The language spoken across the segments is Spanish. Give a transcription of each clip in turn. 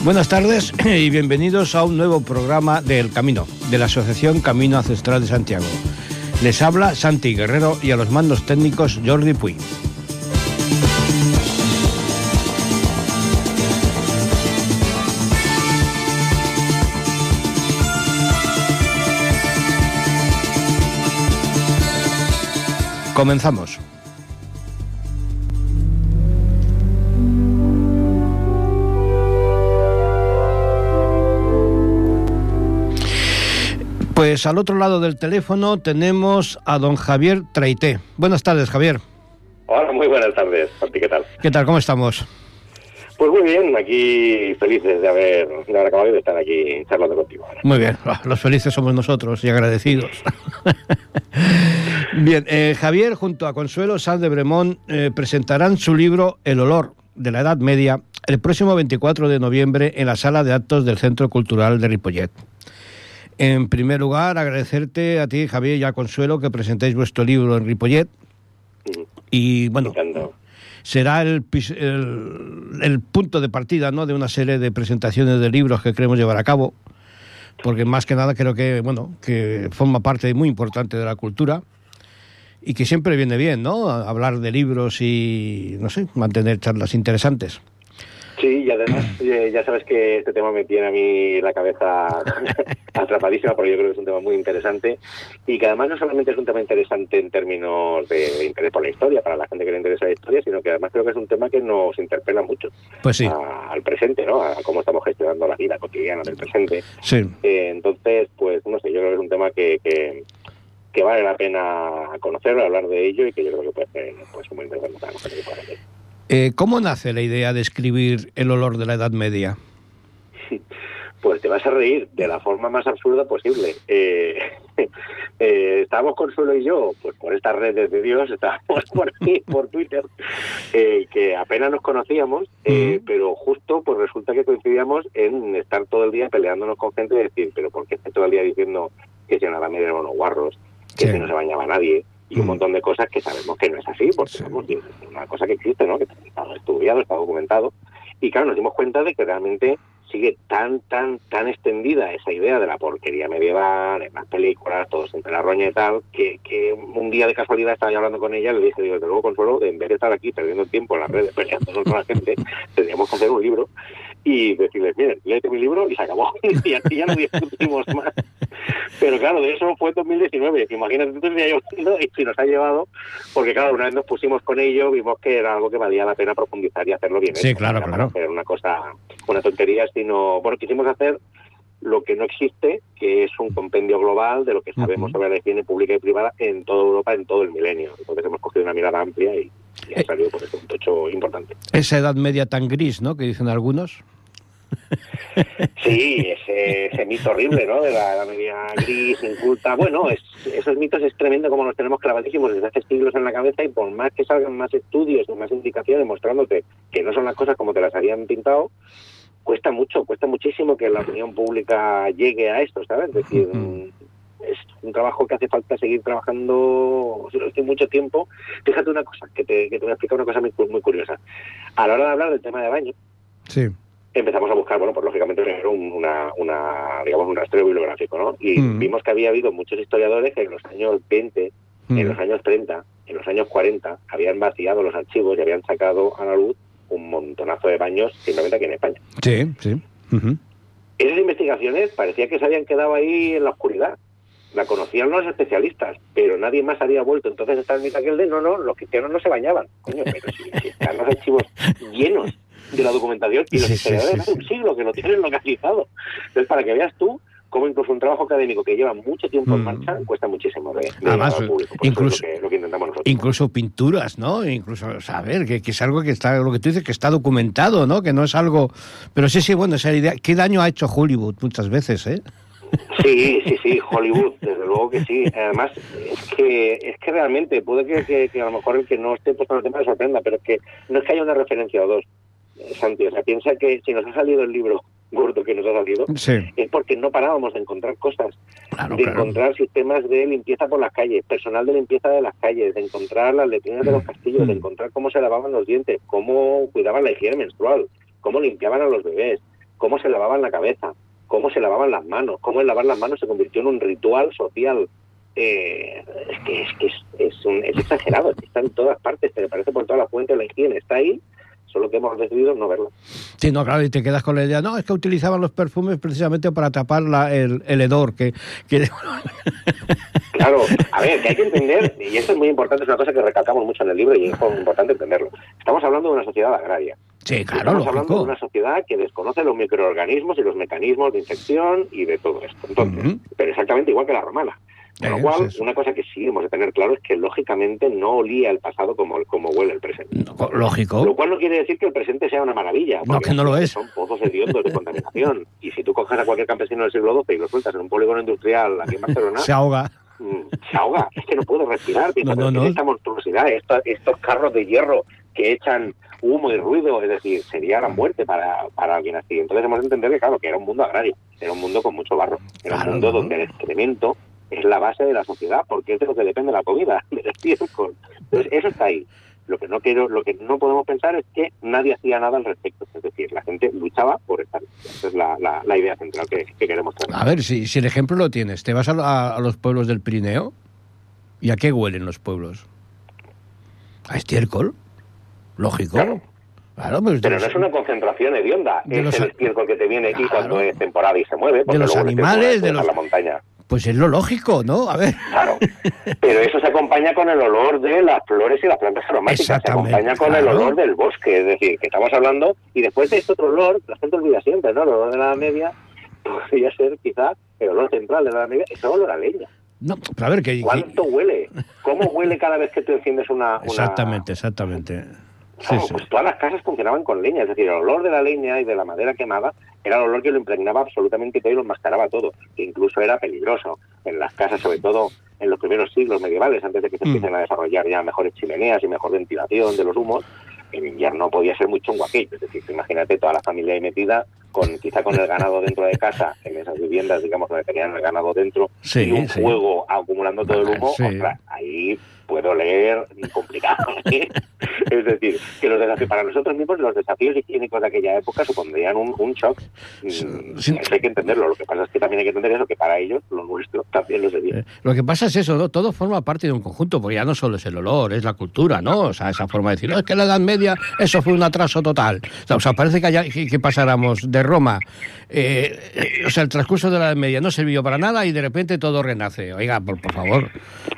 Buenas tardes y bienvenidos a un nuevo programa de El Camino, de la Asociación Camino Ancestral de Santiago. Les habla Santi Guerrero y a los mandos técnicos Jordi Puy. Comenzamos. Pues al otro lado del teléfono tenemos a don Javier Traité. Buenas tardes, Javier. Hola, muy buenas tardes. ¿qué tal? ¿Qué tal? ¿Cómo estamos? Pues muy bien, aquí felices de haber, de haber acabado de estar aquí charlando contigo. Muy bien, los felices somos nosotros y agradecidos. bien, eh, Javier junto a Consuelo Sanz de Bremont eh, presentarán su libro El olor de la Edad Media el próximo 24 de noviembre en la sala de actos del Centro Cultural de Ripollet. En primer lugar, agradecerte a ti, Javier, y a Consuelo que presentéis vuestro libro en Ripollet. Y bueno, será el, el, punto de partida ¿no? de una serie de presentaciones de libros que queremos llevar a cabo, porque más que nada creo que, bueno, que forma parte muy importante de la cultura y que siempre viene bien, ¿no? Hablar de libros y, no sé, mantener charlas interesantes. Además ya sabes que este tema me tiene a mí la cabeza atrapadísima porque yo creo que es un tema muy interesante y que además no solamente es un tema interesante en términos de, interés por la historia, para la gente que le interesa la historia, sino que además creo que es un tema que nos interpela mucho pues sí. al presente, ¿no? A cómo estamos gestionando la vida cotidiana del presente. Sí. Eh, entonces, pues no sé, yo creo que es un tema que, que que vale la pena conocerlo, hablar de ello y que yo creo que puede ser pues, muy interesante para nosotros. Eh, ¿Cómo nace la idea de escribir el olor de la Edad Media? Pues te vas a reír de la forma más absurda posible. Eh, eh, estábamos Consuelo y yo, pues por estas redes de Dios, estábamos por aquí, por Twitter, que apenas nos conocíamos, pero justo pues resulta que coincidíamos en estar todo el día peleándonos con gente y decir, pero ¿por qué todo el día diciendo que si en la Edad Media eran unos guarros, que si no se bañaba nadie, y un mm. montón de cosas que sabemos que no es así, porque es una cosa que existe, ¿no? que está estudiado, está documentado. Y claro, nos dimos cuenta de que realmente sigue tan, tan, tan extendida esa idea de la porquería medieval, en las películas, todo siempre la roña y tal, que, que un día de casualidad estaba yo hablando con ella y le dije, digo, luego Consuelo, en vez de estar aquí perdiendo el tiempo en las redes peleando con la gente, tendríamos que hacer un libro y decirles, miren, léete mi libro y se acabó. y así ya no discutimos más. Pero claro, de eso fue 2019. Imagínate entonces ya y si nos ha llevado, porque claro, una vez nos pusimos con ello, vimos que era algo que valía la pena profundizar y hacerlo bien. Sí, claro, claro. Era una cosa, una tontería, sino, bueno, quisimos hacer lo que no existe, que es un compendio global de lo que sabemos sobre la higiene pública y privada en toda Europa en todo el milenio. Entonces hemos cogido una mirada amplia y, ha eh, salido por eso un tocho importante. Esa edad media tan gris, ¿no?, que dicen algunos. Sí, ese, mito horrible, ¿no? De la, media gris, inculta. Bueno, es, esos mitos es tremendo como los tenemos clavadísimos desde hace siglos en la cabeza y por más que salgan más estudios y más indicaciones mostrándote que no son las cosas como te las habían pintado, cuesta mucho, cuesta muchísimo que la opinión pública llegue a esto, ¿sabes? Es decir, es un trabajo que hace falta seguir trabajando durante mucho tiempo. Fíjate una cosa, que te, que te voy a explicar una cosa muy, muy curiosa. A la hora de hablar del tema de baño, sí empezamos a buscar, bueno, pues lógicamente primero una, una, digamos, un rastreo bibliográfico, ¿no? Y mm. vimos que había habido muchos historiadores que en los años 20, en mm. los años 30, en los años 40, habían vaciado los archivos y habían sacado a la luz un montonazo de baños simplemente aquí en España. Sí, sí. Esas investigaciones parecía que se habían quedado ahí en la oscuridad. La conocían los especialistas, pero nadie más había vuelto. Entonces está en aquel de, no, no, los cristianos no se bañaban. Coño, pero si están los archivos llenos de la documentación y los historiadores hace un siglo que lo tienen localizado. Entonces, para que veas tú cómo incluso un trabajo académico que lleva mucho tiempo en mm. marcha cuesta muchísimo de, Además, incluso, lo que, intentamos nosotros. Incluso pinturas, ¿no? Incluso saber que, que, es algo que está, lo que tú dices, que está documentado, ¿no? Que no es algo... Pero sí, sí, bueno, esa idea... ¿Qué daño ha hecho Hollywood muchas veces, eh? Sí, sí, sí, Hollywood, desde luego que sí. Además, es que, es que realmente, puede que, que, a lo mejor el que no esté puesto en el tema le sorprenda, pero es que no es que haya una referencia o dos. Santi, o sea, piensa que si nos ha salido el libro gordo que nos ha salido, Sí. es porque no parábamos de encontrar cosas, Claro, de claro. encontrar sistemas de limpieza por las calles, personal de limpieza de las calles, de encontrar las letrinas de los castillos, de Mm. encontrar cómo se lavaban los dientes, cómo cuidaban la higiene menstrual, cómo limpiaban a los bebés, cómo se lavaban la cabeza, cómo se lavaban las manos, cómo el lavar las manos se convirtió en un ritual social. Eh, es que, es, que es, es, un- es exagerado, está en todas partes, te aparece por todas las fuentes, la higiene está ahí, solo que hemos decidido no verlo. Sí, no, claro, y te quedas con la idea, no, es que utilizaban los perfumes precisamente para tapar la- el, el hedor, que, que Claro, a ver, que hay que entender, y esto es muy importante, es una cosa que recalcamos mucho en el libro y es importante entenderlo. Estamos hablando de una sociedad agraria. Sí, claro, Estamos hablando de una sociedad que desconoce los microorganismos y los mecanismos de infección y de todo esto. Entonces, pero exactamente igual que la romana. Con Eh, lo cual, sí, sí. una cosa que sí hemos de tener claro es que lógicamente no olía el pasado como, como huele el presente. No, lógico. Lo cual no quiere decir que el presente sea una maravilla. No, que no lo es. Son pozos hediondos de contaminación. Y si tú coges a cualquier campesino del siglo XII y lo sueltas en un polígono industrial aquí en Barcelona, Se ahoga. mm, se ahoga. Es que no puede respirar. Piensa, No, no, pero ¿qué no. es esta monstruosidad, esta- estos carros de hierro que echan humo y ruido, es decir, sería la muerte para, para alguien así. Entonces hemos de entender que, claro, que era un mundo agrario, era un mundo con mucho barro, era Claro, un mundo donde el excremento es la base de la sociedad, porque es de lo que depende la comida, del estiércol. Entonces, eso está ahí. Lo que no quiero, lo que no podemos pensar es que nadie hacía nada al respecto. Es decir, la gente luchaba por estar. Esa es la, la, la idea central que, que queremos traer. A ver, si, si el ejemplo lo tienes, te vas a, a- a los pueblos del Pirineo y a qué huelen los pueblos. A estiércol, lógico. Claro. Claro, pues Pero de no es una concentración hedionda, de es los el estiércol que te viene y Claro. cuando es temporada y se mueve. porque los animales, de los- la montaña. Pues es lo lógico, ¿no? A ver. Claro. Pero eso se acompaña con el olor de las flores y las plantas aromáticas. Se acompaña con el olor del bosque. Es decir, que estamos hablando. Y después de este otro olor, la gente olvida siempre, ¿no? El olor de la Media podría ser quizá el olor central de la Media. Es el olor a leña. No, pero a ver, que... ¿Cuánto huele? ¿Cómo huele cada vez que tú enciendes una. una- Exactamente, exactamente. Sí, Claro, sí. pues todas las casas funcionaban con leña, es decir, el olor de la leña y de la madera quemada era el olor que lo impregnaba absolutamente todo y lo enmascaraba todo, que incluso era peligroso en las casas, sobre todo en los primeros siglos medievales, antes de que se Mm. empiecen a desarrollar ya mejores chimeneas y mejor ventilación de los humos, en invierno podía ser muy chungo aquello, es decir, imagínate toda la familia ahí metida, con quizá con el ganado dentro de casa, en esas viviendas, digamos, donde tenían el ganado dentro, Sí, y un sí. fuego acumulando todo el humo, Sí. ostras, ahí puedo leer complicado. ¿eh? es decir, que los desafíos para nosotros mismos, los desafíos higiénicos de aquella época supondrían un, un shock. Mm, sí. Eso hay que entenderlo. Lo que pasa es que también hay que entender eso, que para ellos lo nuestro también lo sería. Eh, Lo que pasa es eso, ¿no? Todo forma parte de un conjunto, porque ya no solo es el olor, es la cultura, ¿no? O sea, esa forma de decir, "No, es que la Edad Media eso fue un atraso total. O sea, parece que, que, pasáramos de Roma, eh, o sea, el transcurso de la Edad Media no sirvió para nada y de repente todo renace. Oiga, por, por favor.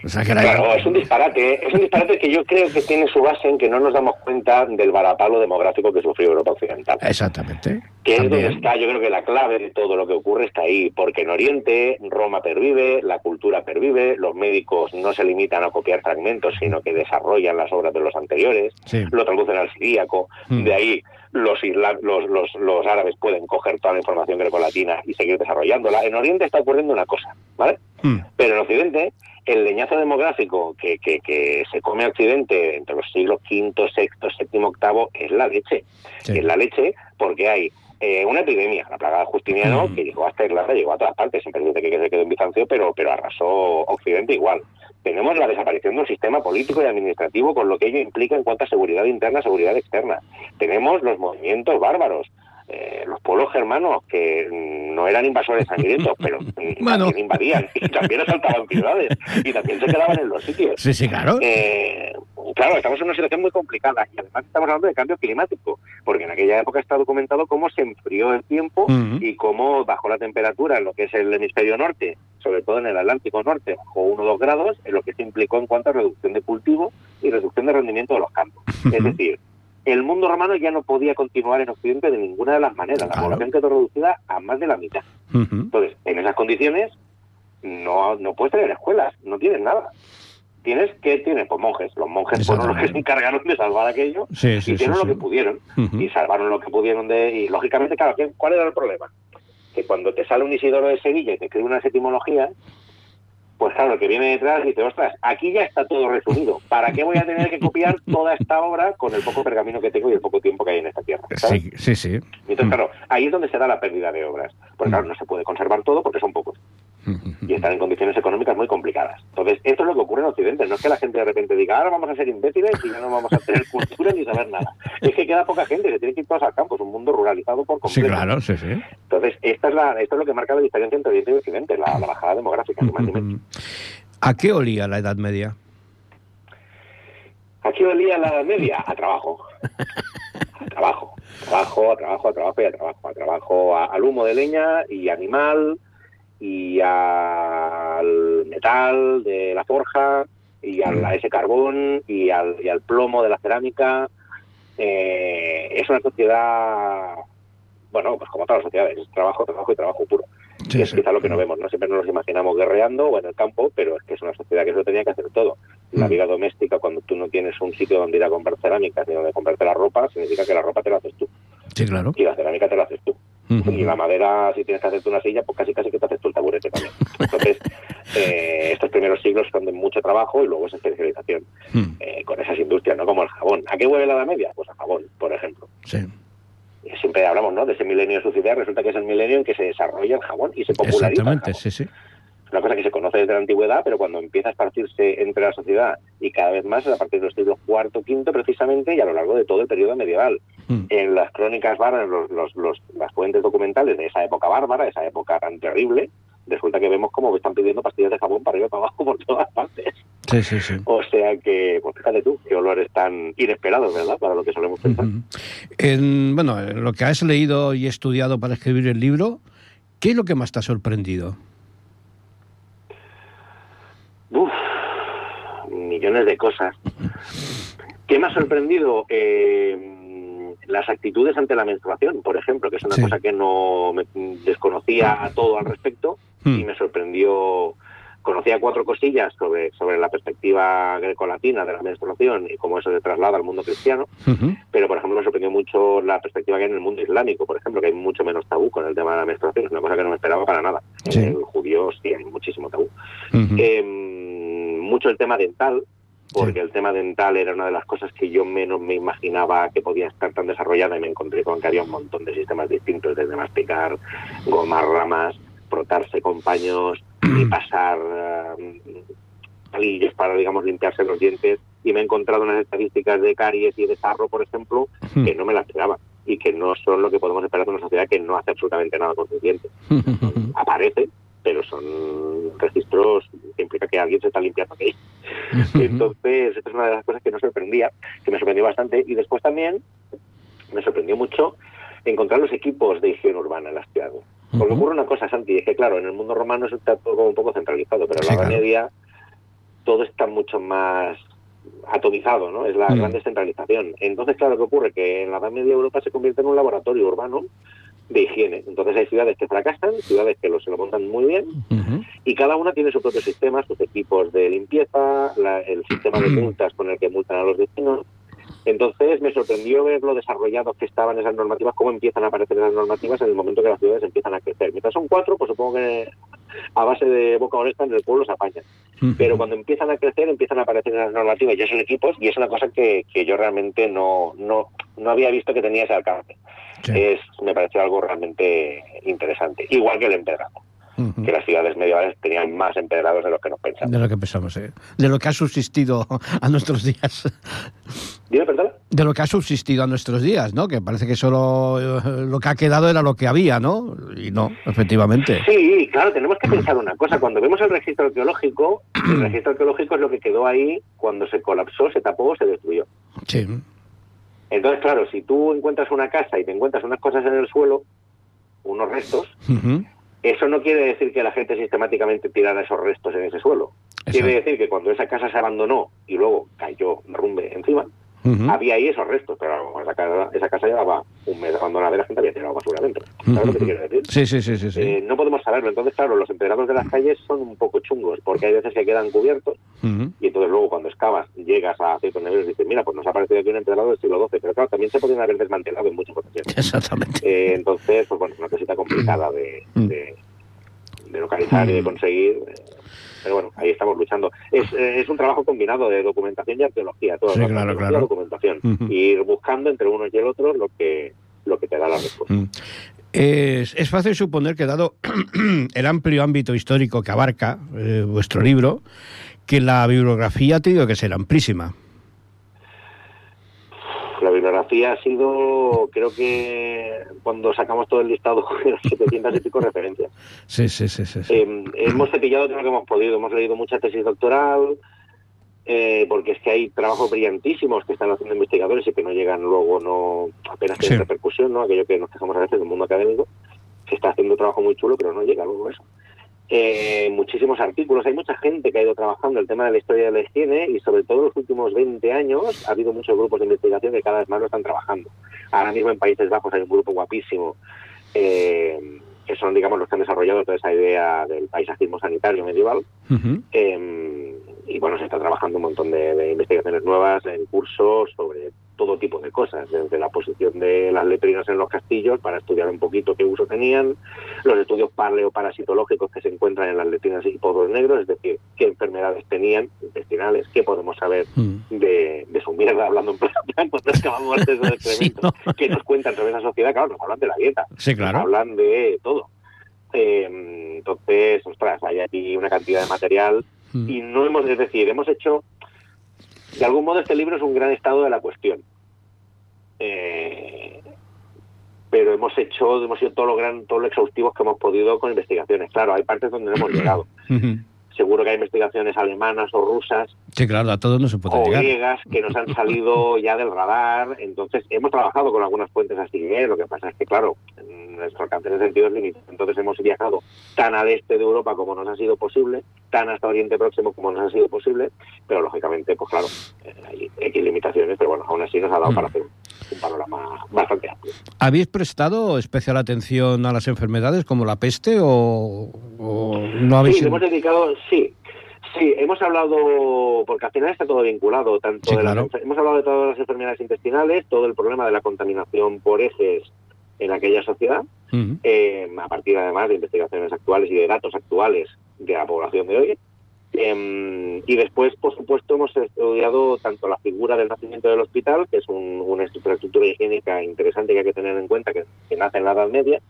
O sea, que la- Claro, es un disparate. Es un disparate que yo creo que tiene su base en que no nos damos cuenta del varapalo demográfico que sufrió Europa Occidental. Exactamente. que es donde está, yo creo que la clave de todo lo que ocurre está ahí, porque en Oriente Roma pervive, la cultura pervive, los médicos no se limitan a copiar fragmentos, sino que desarrollan las obras de los anteriores, Sí. lo traducen al siríaco, Hmm. de ahí los, los, los, los árabes pueden coger toda la información grecolatina y seguir desarrollándola. En Oriente está ocurriendo una cosa, ¿vale? Mm. Pero en Occidente, el leñazo demográfico que, que, que se come a Occidente entre los siglos V, VI, VII, VIII es la leche. Sí. Es la leche porque hay eh, una epidemia, la plaga de Justiniano, Mm. que llegó hasta Irlanda, llegó a todas partes, siempre dice que se quedó en Bizancio, pero, pero arrasó Occidente igual. Tenemos la desaparición del sistema político y administrativo, con lo que ello implica en cuanto a seguridad interna, seguridad externa. Tenemos los movimientos bárbaros, eh, los pueblos germanos, que no eran invasores sangrientos, pero Bueno. también invadían, y también asaltaban ciudades, y también se quedaban en los sitios. Sí, sí, claro. Eh, claro, estamos en una situación muy complicada y además estamos hablando de cambio climático, porque en aquella época está documentado cómo se enfrió el tiempo y cómo bajó la temperatura en lo que es el hemisferio norte, sobre todo en el Atlántico Norte, bajó 1 o 2 grados, en lo que se implicó en cuanto a reducción de cultivo y reducción de rendimiento de los campos. Es decir, el mundo romano ya no podía continuar en Occidente de ninguna de las maneras. La población quedó reducida a más de la mitad. Entonces, en esas condiciones, no, no puedes tener escuelas, no tienes nada. Tienes que tienes pues monjes, los monjes fueron los que se encargaron de salvar aquello Sí, sí, y hicieron sí. lo que pudieron y salvaron lo que pudieron de y lógicamente claro, ¿qué- ¿cuál era el problema? Que cuando te sale un Isidoro de Sevilla y te escribe unas etimologías, Pues claro, el que viene detrás dice, ostras, aquí ya está todo resumido. ¿Para qué voy a tener que copiar toda esta obra con el poco pergamino que tengo y el poco tiempo que hay en esta tierra? Sí, sí, sí. Entonces, claro, ahí es donde se da la pérdida de obras. Porque claro, no se puede conservar todo porque son pocos y están en condiciones económicas muy complicadas. Entonces, esto es lo que ocurre en Occidente. No es que la gente de repente diga, ahora vamos a ser imbéciles y ya no vamos a tener cultura ni saber nada. Es que queda poca gente, se tiene que ir todos al campo, es un mundo ruralizado por completo. Sí, claro, sí, sí. Entonces, esta es la, esto es lo que marca la diferencia entre Oriente y Occidente, la, la bajada demográfica. ¿A qué olía la Edad Media? ¿A qué olía la Edad Media? A trabajo. A trabajo. Trabajo, a trabajo, a trabajo y a trabajo. A trabajo, al humo de leña y animal y al metal de la forja y al, a ese carbón y al, y al plomo de la cerámica. Eh, es una sociedad, bueno, pues como todas las sociedades, es trabajo, trabajo y trabajo puro. y es quizá lo que no vemos, ¿no? Siempre nos imaginamos guerreando o en el campo, pero es que es una sociedad que eso tenía que hacer todo. La vida doméstica, cuando tú no tienes un sitio donde ir a comprar cerámicas ni donde comprarte la ropa, significa que la ropa te la haces tú. Sí, claro. Y la cerámica te la haces tú. Y la madera, si tienes que hacerte una silla, pues casi casi que te haces tú el taburete también. Entonces, eh, estos primeros siglos son de mucho trabajo y luego esa especialización eh, con esas industrias, ¿no? Como el jabón. ¿A qué huele la Edad Media? Pues a jabón, por ejemplo. Sí. Siempre hablamos, ¿no? De ese milenio de suciedad. Resulta que es el milenio en que se desarrolla el jabón y se populariza. Exactamente, sí, sí. Es una cosa que se conoce desde la antigüedad, pero cuando empieza a esparcirse entre la sociedad y cada vez más es a partir de los siglos IV, V precisamente y a lo largo de todo el periodo medieval. Mm. En las crónicas bárbaras, los, los, los, las fuentes documentales de esa época bárbara, esa época tan terrible, resulta que vemos cómo están pidiendo pastillas de jabón para arriba y para abajo por todas partes. Sí, sí, sí. O sea que, pues fíjate tú, qué olores tan inesperados, ¿verdad? Para lo que solemos pensar. Uh -huh. en, bueno, en lo que has leído y estudiado para escribir el libro, ¿qué es lo que más te ha sorprendido? Uf, millones de cosas. ¿Qué me ha sorprendido? Eh, las actitudes ante la menstruación, por ejemplo, que es una sí. cosa que no me desconocía todo al respecto mm. y me sorprendió. Conocía cuatro cosillas sobre, sobre la perspectiva grecolatina de la menstruación y cómo eso se traslada al mundo cristiano, uh -huh. pero por ejemplo me sorprendió mucho la perspectiva que hay en el mundo islámico, por ejemplo, que hay mucho menos tabú con el tema de la menstruación, es una cosa que no me esperaba para nada. Sí. En el judío sí hay muchísimo tabú. Uh -huh. eh, mucho el tema dental, porque sí. el tema dental era una de las cosas que yo menos me imaginaba que podía estar tan desarrollada y me encontré con que había un montón de sistemas distintos, desde masticar, gomar ramas, frotarse con paños y pasar uh, palillos para, digamos, limpiarse los dientes. Y me he encontrado unas estadísticas de caries y de sarro, por ejemplo, que no me las esperaba y que no son lo que podemos esperar de una sociedad que no hace absolutamente nada con sus dientes. Aparece, pero son registros que implica que alguien se está limpiando aquí. Entonces, esta es una de las cosas que nos sorprendía, que me sorprendió bastante. Y después también me sorprendió mucho encontrar los equipos de higiene urbana en las ciudades. Porque ocurre una cosa, Santi, es que claro, en el mundo romano eso está todo como un poco centralizado, pero en la Edad claro. Media todo está mucho más atomizado, ¿no? Es la mm. gran descentralización. Entonces, claro, ¿qué ocurre? Que en la Edad Media Europa se convierte en un laboratorio urbano de higiene. Entonces hay ciudades que fracasan, ciudades que lo, se lo montan muy bien, uh -huh. y cada una tiene su propio sistema, sus equipos de limpieza, la, el sistema de multas con el que multan a los vecinos. Entonces me sorprendió ver lo desarrollados que estaban esas normativas, cómo empiezan a aparecer esas normativas en el momento que las ciudades empiezan a crecer. Mientras son cuatro, pues supongo que a base de boca honesta en el pueblo se apañan. Uh -huh. Pero cuando empiezan a crecer, empiezan a aparecer esas normativas y esos equipos, y es una cosa que, que yo realmente no, no, no había visto que tenía ese alcance. Sí. Es, me pareció algo realmente interesante. Igual que el empedrado. Uh -huh. que las ciudades medievales tenían más empedrados de lo que nos pensamos. De lo que pensamos, eh. de lo que ha subsistido a nuestros días. Dime, perdón. De lo que ha subsistido a nuestros días, ¿no? Que parece que solo eh, lo que ha quedado era lo que había, ¿no? Y no, efectivamente. Sí, claro, tenemos que pensar una cosa. Cuando vemos el registro arqueológico, el registro arqueológico es lo que quedó ahí cuando se colapsó, se tapó, se destruyó. Sí. Entonces, claro, si tú encuentras una casa y te encuentras unas cosas en el suelo, unos restos, uh -huh. Eso no quiere decir que la gente sistemáticamente tirara esos restos en ese suelo. Exacto. Quiere decir que cuando esa casa se abandonó y luego cayó derrumbe encima, Uh -huh. Había ahí esos restos, pero esa casa, esa casa llevaba un mes abandonada y la gente había tirado basura dentro. ¿Sabes uh -huh. lo que te quiero decir? Sí, sí, sí. sí, sí. Eh, no podemos saberlo. Entonces, claro, los empedrados de las calles son un poco chungos, porque hay veces que quedan cubiertos uh -huh. y entonces luego cuando excavas llegas a ciertos niveles y dices, mira, pues nos ha aparecido aquí un empedrado del siglo XII, pero claro, también se podrían haber desmantelado en muchas ocasiones. Exactamente. Eh, entonces, pues bueno, es una cosita complicada de, de, de localizar y de conseguir. Pero bueno, ahí estamos luchando. Es, eh, es un trabajo combinado de documentación y arqueología, todo Sí, claro, claro. documentación. Ujú. Y ir buscando entre uno y el otro lo que lo que te da la respuesta. Mm. Es, es fácil suponer que, dado el amplio ámbito histórico que abarca eh, vuestro libro, que la bibliografía ha tenido que ser amplísima. La bibliografía ha sido, creo que cuando sacamos todo el listado, 700 y pico referencias. Sí, sí, sí. sí, sí. Eh, hemos cepillado todo lo que hemos podido. Hemos leído mucha tesis doctoral, eh, porque es que hay trabajos brillantísimos que están haciendo investigadores y que no llegan luego, no apenas tienen Sí. repercusión, ¿no? Aquello que nos quejamos a veces del mundo académico, que está haciendo un trabajo muy chulo, pero no llega luego eso. Eh, muchísimos artículos, hay mucha gente que ha ido trabajando el tema de la historia de la higiene y sobre todo en los últimos 20 años ha habido muchos grupos de investigación que cada vez más lo están trabajando. Ahora mismo en Países Bajos hay un grupo guapísimo eh, que son, digamos, los que han desarrollado toda esa idea del paisajismo sanitario medieval. Eh, y bueno, se está trabajando un montón de, de investigaciones nuevas en cursos sobre todo tipo de cosas, desde la posición de las letrinas en los castillos para estudiar un poquito qué uso tenían, los estudios paleoparasitológicos que se encuentran en las letrinas y pozos negros, es decir, qué enfermedades tenían intestinales, qué podemos saber Mm. de, de su mierda, hablando en plan, cuando excavamos de esos Sí, ¿no? qué nos cuentan sobre esa sociedad, claro, nos hablan de la dieta, Sí, nos claro. hablan de todo. Eh, entonces, ostras, hay aquí una cantidad de material Mm. y no hemos, es decir, hemos hecho, de algún modo este libro es un gran estado de la cuestión. Eh, pero hemos hecho, hemos sido todo lo gran, todo lo exhaustivos que hemos podido con investigaciones. Claro, hay partes donde no hemos llegado. Seguro que hay investigaciones alemanas o rusas Sí, claro, a todos no se puede o llegar. griegas que nos han salido ya del radar. Entonces, hemos trabajado con algunas fuentes así. ¿eh? Lo que pasa es que, claro, nuestro alcance en ese sentido es limitado. Entonces, hemos viajado tan al este de Europa como nos ha sido posible, tan hasta Oriente Próximo como nos ha sido posible. Pero, lógicamente, pues claro, eh, hay X limitaciones, pero bueno, aún así nos ha dado Mm. para hacer un, panorama bastante amplio. ¿Habéis prestado especial atención a las enfermedades como la peste o, o no habéis Sí, hemos dedicado, sí. Sí, hemos hablado, porque al final está todo vinculado, tanto Sí, de claro. hemos hablado de todas las enfermedades intestinales, todo el problema de la contaminación por heces en aquella sociedad, eh, a partir además de investigaciones actuales y de datos actuales de la población de hoy. Eh, y después, por supuesto, hemos estudiado tanto la figura del nacimiento del hospital, que es un- una infraestructura higiénica interesante que hay que tener en cuenta, que, que nace en la Edad Media,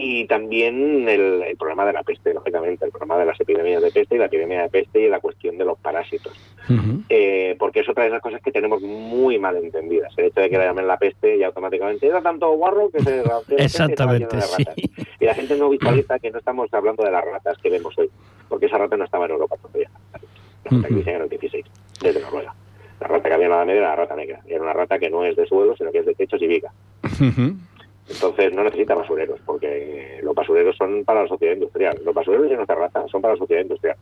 y también el, el problema de la peste, lógicamente, el problema de las epidemias de peste y la epidemia de peste y la cuestión de los parásitos. Eh, porque es otra de esas cosas que tenemos muy mal entendidas. El hecho de que la llamen la peste y automáticamente era tanto guarro que se... Exactamente, de sí. Y la gente no visualiza que no estamos hablando de las ratas que vemos hoy, porque esa rata no estaba en Europa todavía. La rata que dicen en el 16, desde Noruega. La rata que había en la Media era la rata negra. Era una rata que no es de suelo, sino que es de techos y viga. Entonces no necesita basureros, porque los basureros son para la sociedad industrial. Los basureros de ratas son para la sociedad industrial.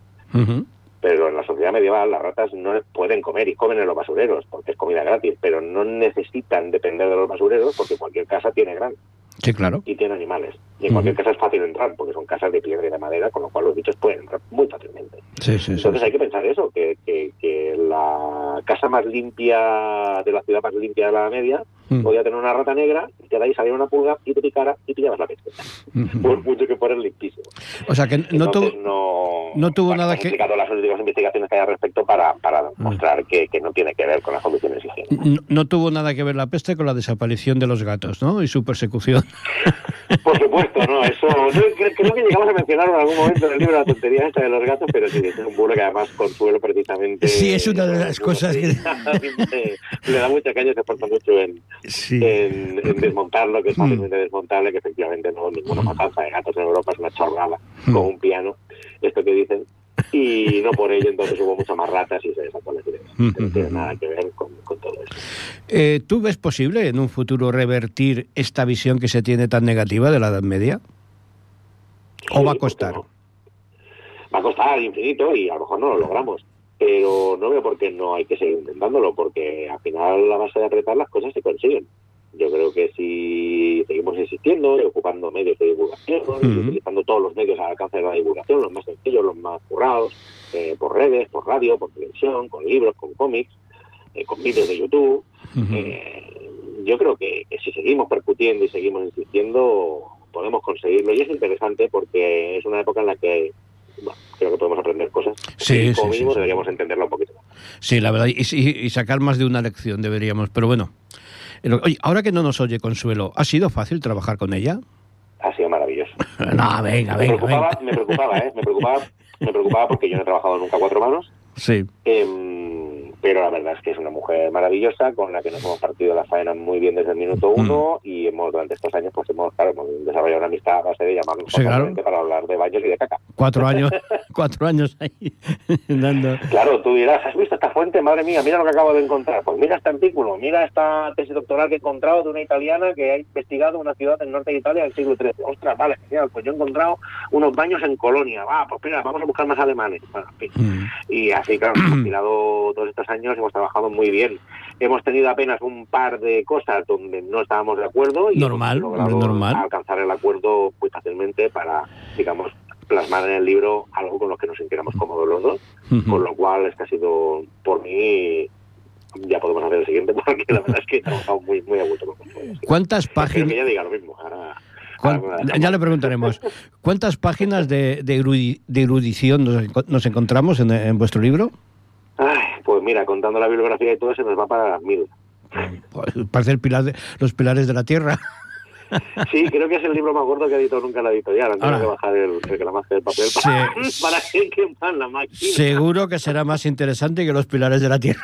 Pero en la sociedad medieval las ratas no pueden comer y comen en los basureros, porque es comida gratis, pero no necesitan depender de los basureros porque cualquier casa tiene gran Sí, claro. y tiene animales. Y en cualquier casa es fácil entrar, porque son casas de piedra y de madera, con lo cual los bichos pueden entrar muy fácilmente. Sí, sí, sí. Entonces hay que pensar eso, que, que, que la casa más limpia de la ciudad más limpia de la media Mm. podía tener una rata negra y te da ahí salía una pulga y te picara y pillabas la peste. Ujú. Por mucho que fuera limpísimo. O sea que no tuvo... No, no tuvo bueno, nada que- las últimas investigaciones que hay al respecto para, para mostrar que, que no tiene que ver con las condiciones higiénicas. No, no tuvo nada que ver la peste con la desaparición de los gatos, ¿no? Y su persecución. Por supuesto, no, eso no, creo, creo que llegamos a mencionarlo en algún momento en el libro la tontería esta de los gatos, pero sí, es un bulo que además Consuelo precisamente... Sí, es una de las no, cosas sí, que- le da mucha caña se esfuerza mucho en, Sí. en, en desmontarlo, que es Mm. fácilmente desmontable, que efectivamente no ninguna matanza de gatos en Europa es una chorrada, Mm. con un piano, esto que dicen, y no por ello entonces hubo muchas más ratas y se desató la. Mm, No tiene mm, nada que ver con, con todo eso. Eh, ¿Tú ves posible en un futuro revertir esta visión que se tiene tan negativa de la Edad Media? ¿O Sí, va a ¿por qué costar? no? Va a costar infinito y a lo mejor no lo logramos. Pero no veo por qué no hay que seguir intentándolo, porque al final a base de apretar las cosas se consiguen. Yo creo que si seguimos insistiendo y ocupando medios de divulgación, y utilizando todos los medios al alcance de la divulgación, los más sencillos, los más currados, eh, por redes, por radio, por televisión, con libros, con cómics, eh, con vídeos de YouTube, eh, yo creo que, que si seguimos percutiendo y seguimos insistiendo, podemos conseguirlo. Y es interesante porque es una época en la que bueno, creo que podemos aprender cosas. Sí, como sí, mínimo sí, deberíamos entenderla un poquito. Sí, la verdad, y, y- y sacar más de una lección deberíamos, pero bueno. Oye, ahora que no nos oye Consuelo, ¿ha sido fácil trabajar con ella? Ha sido maravilloso. No, venga, me venga, preocupaba, venga. me preocupaba, ¿eh? Me preocupaba, me preocupaba porque yo no he trabajado nunca a cuatro manos. Sí, Em, pero la verdad es que es una mujer maravillosa con la que nos hemos partido la faena muy bien desde el minuto Mm. uno y hemos durante estos años pues hemos, claro, hemos desarrollado una amistad a base de llamarnos Sí, claro. para hablar de baños y de caca. cuatro años, cuatro años ahí dando. Claro, tú dirás, ¿has visto esta fuente? Madre mía, mira lo que acabo de encontrar. Pues mira este artículo, mira esta tesis doctoral que he encontrado de una italiana que ha investigado una ciudad del norte de Italia del siglo XIII. Ostras, vale, genial, pues yo he encontrado unos baños en Colonia. Va, pues mira, vamos a buscar más alemanes. Bueno, en fin. Mm. Y así, claro, hemos tirado todos estos años, hemos trabajado muy bien. Hemos tenido apenas un par de cosas donde no estábamos de acuerdo y Normal, hemos logrado normal. alcanzar el acuerdo muy fácilmente para, digamos, plasmar en el libro algo con lo que nos sintiéramos cómodos los dos. Ujú. Con lo cual, es que ha sido, por mí, ya podemos hacer el siguiente, porque la verdad es que he trabajado muy, muy a gusto con. ¿Cuántas páginas? que ella diga lo mismo. Ahora, cuán- ahora me la dejamos. ya le preguntaremos. ¿Cuántas páginas de, de, de erudición nos, nos encontramos en, en vuestro libro? Ay, pues mira, contando la bibliografía y todo, se nos va para las mil. Pues, Parece el pilar de- los pilares de la tierra. Sí, creo que es el libro más gordo que ha editado nunca la editorial. Han tenido que bajar el, el gramaje del papel Sí. para, para que quepan la máquina. Seguro que será más interesante que los pilares de la tierra.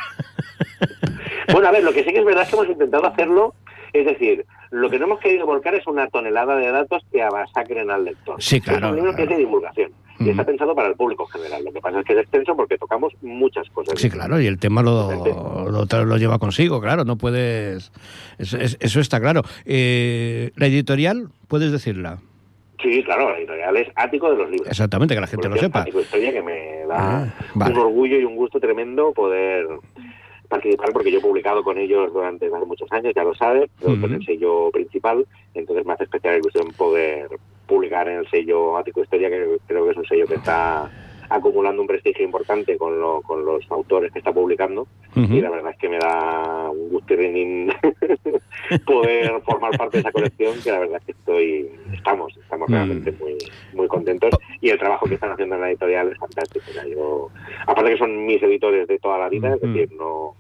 Bueno, a ver, lo que sí que es verdad es que hemos intentado hacerlo, es decir, lo que no hemos querido volcar es una tonelada de datos que amasacren al lector. Sí, claro, Es un libro que es de divulgación y Ujú. está pensado para el público en general. Lo que pasa es que es extenso porque tocamos muchas cosas. Sí, claro, y el tema lo, lo, lleva consigo, claro, no puedes... Eso, es- eso está claro. Eh, la editorial, puedes decirla. Sí, claro, la editorial es ático de los libros. Exactamente, que la gente lo Porque sepa. Ático Historia que me da Ah, vale. un orgullo y un gusto tremendo poder participar porque yo he publicado con ellos durante hace muchos años, ya lo sabes, pero con el sello principal, entonces me hace especial ilusión poder publicar en el sello Ático Historia, que creo que es un sello que está acumulando un prestigio importante con, lo- con los autores que está publicando. Y la verdad es que me da un gusto poder formar parte de esa colección que la verdad es que estoy estamos estamos Mm. realmente muy muy contentos. Y el trabajo que están haciendo en la editorial es fantástico. Yo aparte que son mis editores de toda la vida es decir no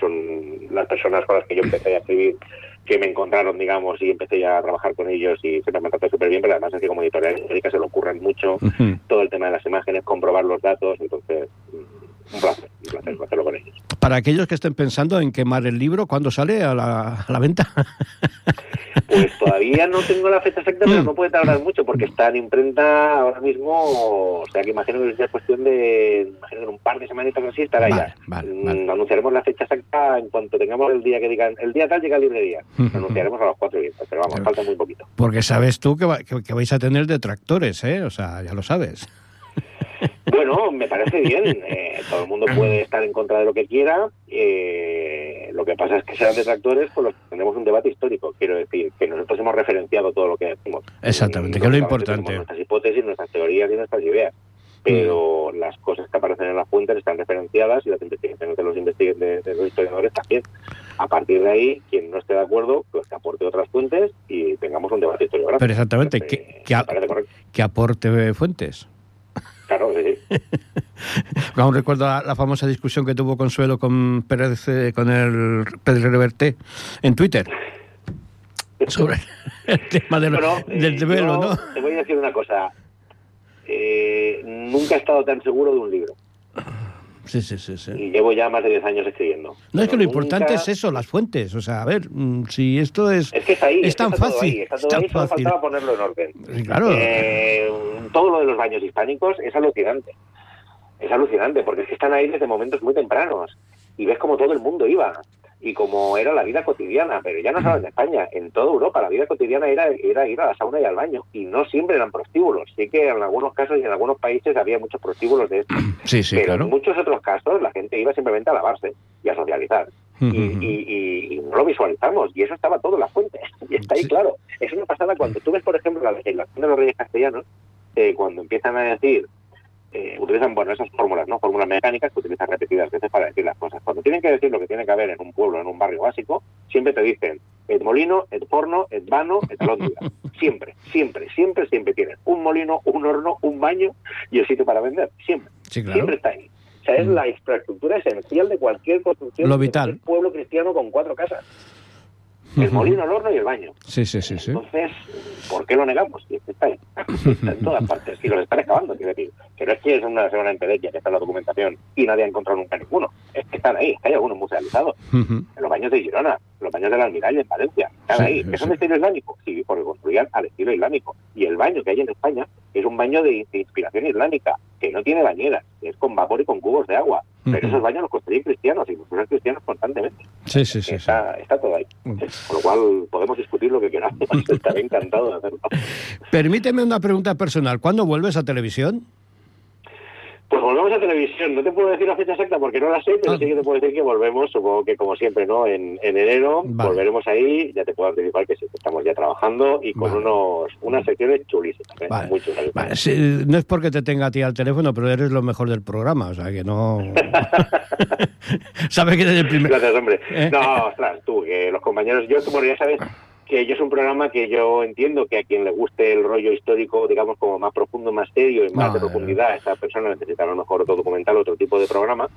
son las personas con las que yo empecé a escribir que me encontraron, digamos, y empecé ya a trabajar con ellos y siempre me han tratado súper bien, pero además es que como editorial se lo ocurren mucho, todo el tema de las imágenes, comprobar los datos, entonces mm, un placer, un placer hacerlo con ellos. Para aquellos que estén pensando en quemar el libro, ¿cuándo sale a la, a la venta? Pues todavía no tengo la fecha exacta, pero Mm. no puede tardar mucho porque está en imprenta ahora mismo, o sea que imagino que es cuestión de, imagino en un par de semanitas así estará Vale, ya. vale, Mm, vale. Anunciaremos la fecha exacta en cuanto tengamos el día que digan, el día tal llega a librería. Anunciaremos a los cuatro vientos, pero vamos, falta muy poquito. Porque sabes tú que, va- que- que vais a tener detractores, ¿eh? O sea, ya lo sabes. Bueno, me parece bien. eh, todo el mundo puede estar en contra de lo que quiera. eh, lo que pasa es que serán detractores con los que tendremos un debate histórico. Quiero decir que nosotros hemos referenciado todo lo que decimos. Exactamente, que es lo importante. tenemos Nuestras hipótesis, nuestras teorías y nuestras ideas. Pero las cosas que aparecen en las fuentes están referenciadas y las investigaciones de los, investi- de, de los historiadores también. A partir de ahí, quien no esté de acuerdo, pues que aporte otras fuentes y tengamos un debate historiográfico. Pero exactamente, Entonces, que, a- que aporte fuentes. Claro, sí. Aún recuerdo la, la famosa discusión que tuvo Consuelo con Pérez, eh, con el Pérez Reverte en Twitter sobre el tema del, Bueno, del develo, ¿no? Te voy a decir una cosa. Eh, nunca he estado tan seguro de un libro. Sí, sí, sí, sí. Y llevo ya más de 10 años escribiendo. No, es que lo importante es eso, las fuentes. O sea, a ver, mm, si esto es... Es que está ahí. Es tan está todo fácil, ahí, está es todo tan ahí, solo faltaba ponerlo en orden. Sí, claro. Eh, todo lo de los baños hispánicos es alucinante. Es alucinante, porque es que están ahí desde momentos muy tempranos. Y ves como todo el mundo iba. Y como era la vida cotidiana, pero ya no solo en España, en toda Europa la vida cotidiana era, era ir a la sauna y al baño. Y no siempre eran prostíbulos. Sí que en algunos casos y en algunos países había muchos prostíbulos de estos. Sí, sí, pero claro. en muchos otros casos la gente iba simplemente a lavarse y a socializar. Y, y- y- y no lo visualizamos. Y eso estaba todo en la fuente. Y está ahí Sí. claro. Es una pasada cuando tú ves, por ejemplo, la legislación de los reyes castellanos, eh, cuando empiezan a decir, eh, utilizan, bueno, esas fórmulas, ¿no? Fórmulas mecánicas que utilizan repetidas veces para decir las cosas. Cuando tienen que decir lo que tiene que haber en un pueblo, en un barrio básico, siempre te dicen, el molino, el forno, el vano, el alóndiga. Siempre, siempre, siempre, siempre tienen un molino, un horno, un baño y el sitio para vender. Siempre. Siempre está ahí. O sea, es mm. la infraestructura esencial de cualquier construcción. Lo vital. De pueblo cristiano con cuatro casas. El molino, el horno y el baño. Sí, sí, sí. Entonces, ¿por qué lo negamos? Está, ahí. está en todas partes. Y los están excavando, quiero decir. Que no es que es una semana en Pedequia, que está en la documentación y nadie ha encontrado nunca ninguno. Es que están ahí, hay algunos musealizados. En los baños de Girona, los baños de la Almiralla en Valencia, están ahí. ¿Es un estilo islámico? Sí, porque construían al estilo islámico. Y el baño que hay en España es un baño de, inspiración islámica, que no tiene bañera, es con vapor y con cubos de agua. Pero esos baños los construyen cristianos y los cristianos constantemente. Sí, sí, sí. Está, está todo ahí. Con lo cual podemos discutir lo que queramos. Estaré encantado de hacerlo. Permíteme una pregunta personal. ¿Cuándo vuelves a televisión? Pues volvemos a televisión. No te puedo decir la fecha exacta porque no la sé, pero ah. sí que te puedo decir que volvemos, supongo que como siempre, ¿no? En, enero volveremos ahí. Ya te puedo anticipar que sí, estamos ya trabajando y con unos unas secciones chulísimas. ¿eh? Vale. no es porque te tenga a ti al teléfono, pero eres lo mejor del programa, o sea que no. ¿Sabes que eres el primero? Gracias, hombre. ¿Eh? No, ostras, tú, que los compañeros, yo, como ya sabes que yo es un programa que yo entiendo que a quien le guste el rollo histórico, digamos, como más profundo, más serio y más de profundidad, esa persona necesita a lo mejor otro documental, otro tipo de programa,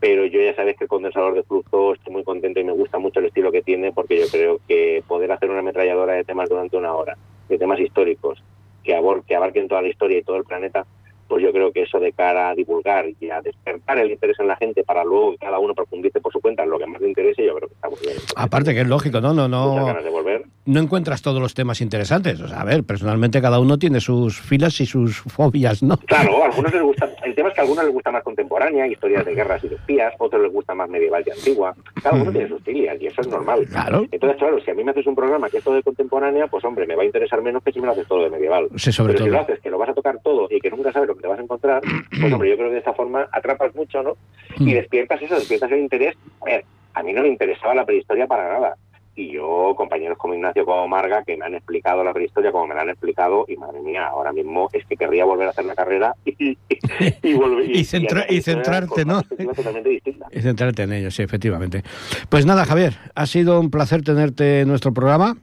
pero yo ya sabes que el condensador de flujo estoy muy contento y me gusta mucho el estilo que tiene porque yo creo que poder hacer una ametralladora de temas durante una hora, de temas históricos, que, que abarquen toda la historia y todo el planeta, pues yo creo que eso de cara a divulgar y a despertar el interés en la gente para luego que cada uno profundice por su cuenta en lo que más le interese, yo creo que está muy bien. Aparte que es lógico, ¿no? No, no, no encuentras todos los temas interesantes. O sea, a ver, personalmente cada uno tiene sus filas y sus fobias, ¿no? Claro, a algunos les gusta, el tema es que a algunos les gusta más contemporánea, historias de guerras y de espías, otros les gusta más medieval y antigua. Cada uno tiene sus filias y eso es normal. Claro. Entonces, claro, si a mí me haces un programa que es todo de contemporánea, pues hombre, me va a interesar menos que si me lo haces todo de medieval. Sí, sobre Pero si lo haces que lo vas a tocar todo y que nunca sabes lo que te vas a encontrar, pues hombre, yo creo que de esta forma atrapas mucho, ¿no? Y mm. despiertas eso, despiertas el interés. A ver, a mí no me interesaba la prehistoria para nada. Y yo, compañeros como Ignacio, como Marga, que me han explicado la prehistoria como me la han explicado, y madre mía, ahora mismo es que querría volver a hacer la carrera y, y, volver, y, centrarte, ¿no? Y centrarte en ello, sí, efectivamente. Pues nada, Javier, ha sido un placer tenerte en nuestro programa.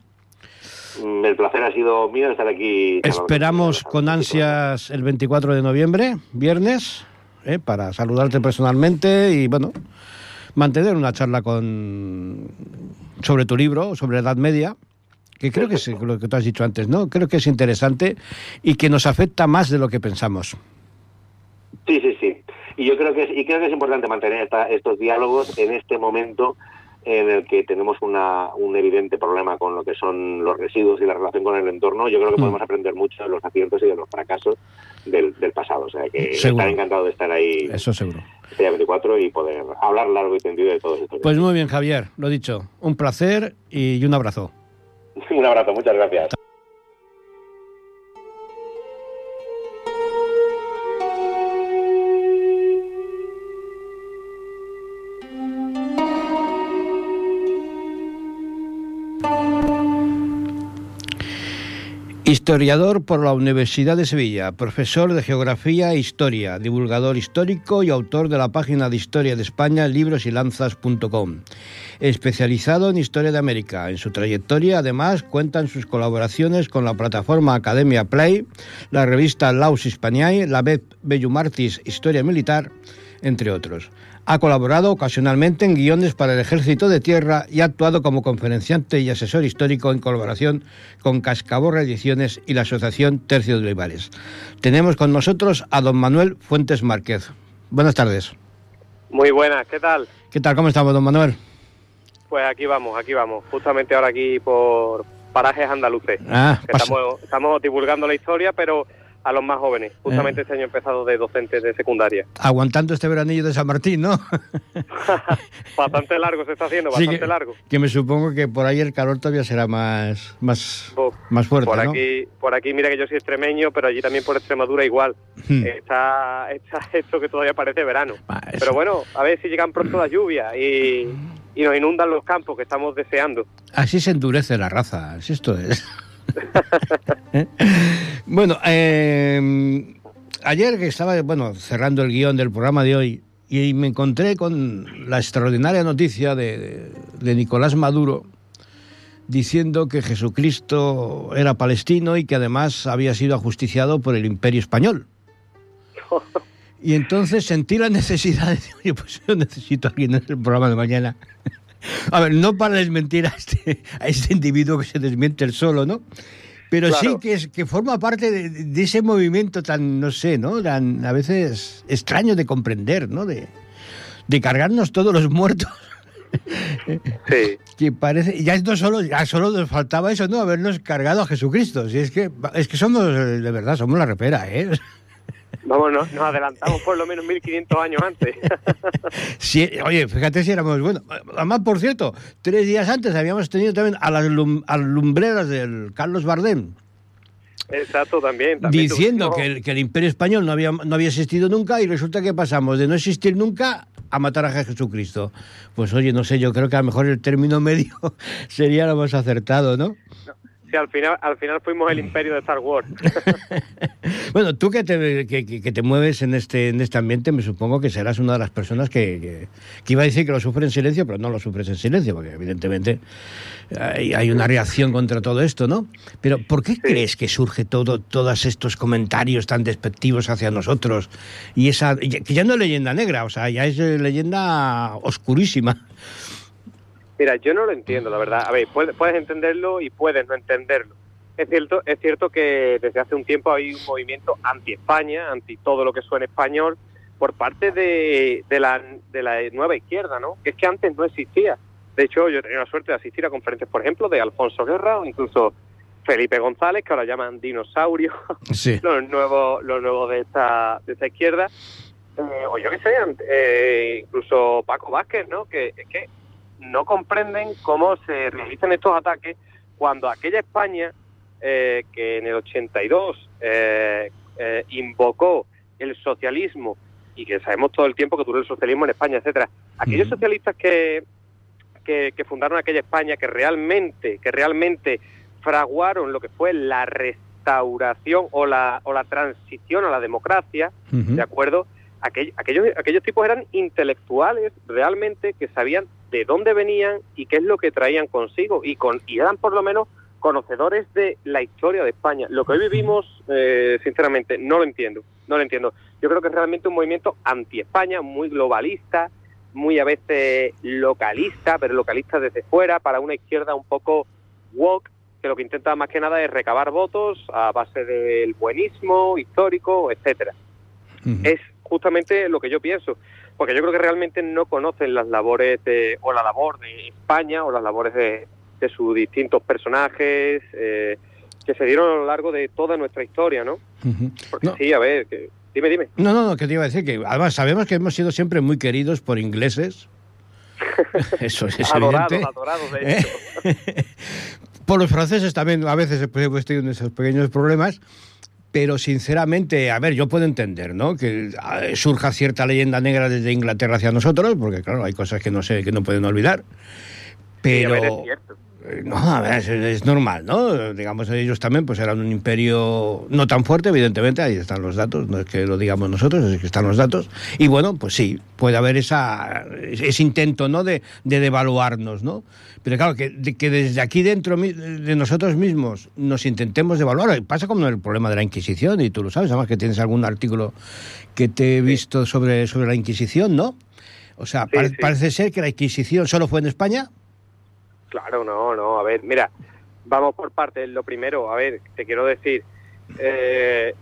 Mm, el placer ha sido mío estar aquí. Esperamos con ansias el 24 de noviembre, viernes, ¿eh? para saludarte personalmente y, bueno, mantener una charla con sobre tu libro, sobre la Edad Media, que creo que es lo que tú has dicho antes, ¿no? Creo que es interesante y que nos afecta más de lo que pensamos. Sí, sí, sí. Y yo creo que es, y creo que es importante mantener estos diálogos en este momento en el que tenemos una, un evidente problema con lo que son los residuos y la relación con el entorno, yo creo que mm. podemos aprender mucho de los aciertos y de los fracasos del, pasado. O sea, que estar encantado de estar ahí. Eso seguro. Este día 24 y poder hablar largo y tendido de todo esto. Pues muy bien, Javier, lo dicho. Un placer y un abrazo. un abrazo, muchas gracias. Historiador por la Universidad de Sevilla, profesor de Geografía e Historia, divulgador histórico y autor de la página de Historia de España librosylanzas.com. Especializado en Historia de América. En su trayectoria, además, cuentan sus colaboraciones con la plataforma Academia Play, la revista Laus Hispaniae, la web Bellumartis Historia Militar, entre otros. Ha colaborado ocasionalmente en guiones para el Ejército de Tierra y ha actuado como conferenciante y asesor histórico en colaboración con Cascaborra Ediciones y la Asociación Tercio de Olivares. Tenemos con nosotros a don Manuel Fuentes Márquez. Buenas tardes. Muy buenas, ¿qué tal? ¿Qué tal? ¿Cómo estamos, don Manuel? Pues aquí vamos, aquí vamos. Justamente ahora aquí por parajes andaluces. Ah, estamos, estamos divulgando la historia, pero a los más jóvenes. Justamente eh. este año he empezado de docente de secundaria. Aguantando este veranillo de San Martín, ¿no? bastante largo se está haciendo, bastante largo. Que me supongo que por ahí el calor todavía será más, más, más fuerte, por Aquí, por aquí, mira que yo soy extremeño, pero allí también por Extremadura igual. Hmm. Está, está esto que todavía parece verano. pero bueno, a ver si llegan pronto las lluvias y, y nos inundan los campos que estamos deseando. Así se endurece la raza, así esto es. bueno, eh, ayer que estaba bueno, cerrando el guion del programa de hoy y me encontré con la extraordinaria noticia de, Nicolás Maduro diciendo que Jesucristo era palestino y que además había sido ajusticiado por el imperio español. Y entonces sentí la necesidad de oye, pues yo necesito a alguien en el programa de mañana. A ver, no para desmentir a este, a este individuo que se desmiente el solo, ¿no? Pero sí que, es, que forma parte de, ese movimiento tan, no sé, ¿no? Tan, a veces extraño de comprender, ¿no? De, de cargarnos todos los muertos. Sí. que parece, ya esto solo, ya solo nos faltaba eso, ¿no? Habernos cargado a Jesucristo. Si es que, es que somos, de verdad, somos la repera, ¿eh? Vamos, nos, adelantamos por lo menos 1500 años antes. sí, oye, fíjate si éramos bueno. Además, por cierto, tres días antes habíamos tenido también a las, lumbreras del Carlos Bardem. Exacto, también. diciendo que el, que el, imperio español no había, no había existido nunca y resulta que pasamos de no existir nunca a matar a Jesucristo. Pues oye, no sé, yo creo que a lo mejor el término medio sería lo más acertado, ¿no? Sí, al final, al final fuimos el imperio de Star Wars. bueno, tú que te, que, te mueves en este, en este ambiente, me supongo que serás una de las personas que, que, iba a decir que lo sufre en silencio, pero no lo sufres en silencio, porque evidentemente hay, hay una reacción contra todo esto, ¿no? Pero ¿por qué crees que surge todo, todos estos comentarios tan despectivos hacia nosotros? Y esa, que ya no es leyenda negra, o sea, ya es leyenda oscurísima. Mira, yo no lo entiendo, la verdad. A ver, puedes, entenderlo y puedes no entenderlo. Es cierto, es cierto que desde hace un tiempo hay un movimiento anti-España, anti todo lo que suena español, por parte de, la, de la nueva izquierda, ¿no? Que es que antes no existía. De hecho, yo he tenido la suerte de asistir a conferencias, por ejemplo, de Alfonso Guerra o incluso Felipe González, que ahora llaman dinosaurio, los nuevos los nuevos de esta, de esta izquierda. Eh, o yo qué sé, eh, incluso Paco Vázquez, ¿no? Que es que no comprenden cómo se realizan estos ataques cuando aquella España eh, que en el 82 eh, eh, invocó el socialismo y que sabemos todo el tiempo que duró el socialismo en España, etcétera, aquellos socialistas que, que, fundaron aquella España, que realmente, que realmente fraguaron lo que fue la restauración o la, o la transición a la democracia, ¿de acuerdo? aquellos, aquellos tipos eran intelectuales realmente que sabían de dónde venían y qué es lo que traían consigo y, con, y eran por lo menos conocedores de la historia de España. Lo que hoy vivimos, eh, sinceramente, no lo entiendo, no lo entiendo. Yo creo que es realmente un movimiento anti-España, muy globalista, muy a veces localista, pero localista desde fuera, para una izquierda un poco woke, que lo que intenta más que nada es recabar votos a base del buenismo histórico, etcétera. Es justamente lo que yo pienso, porque yo creo que realmente no conocen las labores de, o la labor de España o las labores de, sus distintos personajes eh, que se dieron a lo largo de toda nuestra historia, ¿no? Porque sí, a ver, que, dime, dime. No, no, no, que te iba a decir que además sabemos que hemos sido siempre muy queridos por ingleses. Eso es adorados, evidente. Adorados, de hecho. por los franceses también a veces hemos tenido esos pequeños problemas pero sinceramente, a ver, yo puedo entender, ¿no? Que ah, surja cierta leyenda negra desde Inglaterra hacia nosotros, porque claro, hay cosas que no sé, que no pueden olvidar. Pero no, a ver, es, normal, ¿no? Digamos, ellos también pues eran un imperio no tan fuerte, evidentemente, ahí están los datos, no es que lo digamos nosotros, es que están los datos. Y bueno, pues sí, puede haber esa, ese intento, ¿no? De, de devaluarnos, ¿no? Pero claro, que, que desde aquí dentro de nosotros mismos nos intentemos devaluar, pasa como el problema de la Inquisición, y tú lo sabes, además que tienes algún artículo que te he visto sobre, sobre la Inquisición, ¿no? O sea, parece ser que la Inquisición solo fue en España. Claro, no, no. A ver, mira, vamos por partes. Lo primero, a ver, te quiero decir, eh,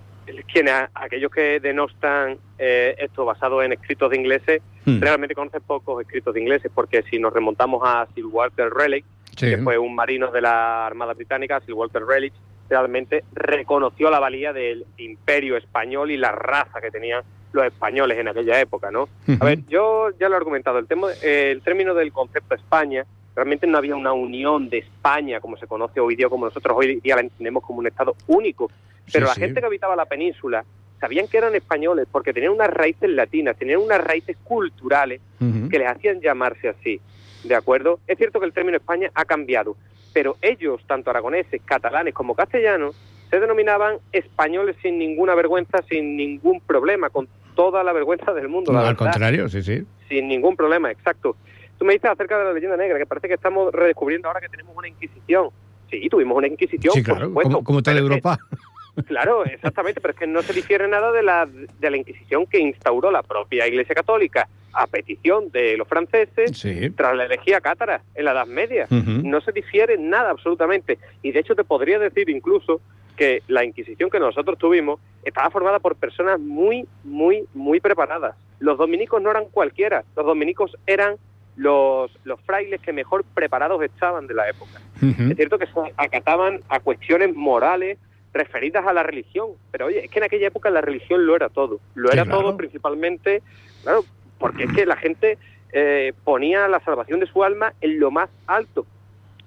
quienes, aquellos que denostan eh, esto basado en escritos de ingleses, hmm. realmente conocen pocos escritos de ingleses, porque si nos remontamos a Sir Walter Raleigh, que fue un marino de la Armada Británica, Sir Walter Raleigh realmente reconoció la valía del imperio español y la raza que tenían los españoles en aquella época, ¿no? A ver, yo ya lo he argumentado, el, tema, el término del concepto España realmente no había una unión de España como se conoce hoy día, como nosotros hoy día la entendemos como un Estado único. Pero la gente que habitaba la península sabían que eran españoles porque tenían unas raíces latinas, tenían unas raíces culturales que les hacían llamarse así. ¿De acuerdo? Es cierto que el término España ha cambiado, pero ellos, tanto aragoneses, catalanes como castellanos, se denominaban españoles sin ninguna vergüenza, sin ningún problema, con toda la vergüenza del mundo. al contrario, sí, sí. Sin ningún problema, exacto. Tú me dices acerca de la leyenda negra, que parece que estamos redescubriendo ahora que tenemos una Inquisición. Sí, tuvimos una Inquisición, sí, claro, como, como toda Europa. claro, exactamente, pero es que no se difiere nada de la, de la Inquisición que instauró la propia Iglesia Católica a petición de los franceses tras la herejía cátara en la Edad Media. No se difiere nada absolutamente. Y de hecho te podría decir incluso que la Inquisición que nosotros tuvimos estaba formada por personas muy, muy, muy preparadas. Los dominicos no eran cualquiera, los dominicos eran los, los frailes que mejor preparados estaban de la época. Es cierto que se acataban a cuestiones morales referidas a la religión, pero oye, es que en aquella época la religión lo era todo, lo era todo principalmente, claro, porque es que la gente eh, ponía la salvación de su alma en lo más alto.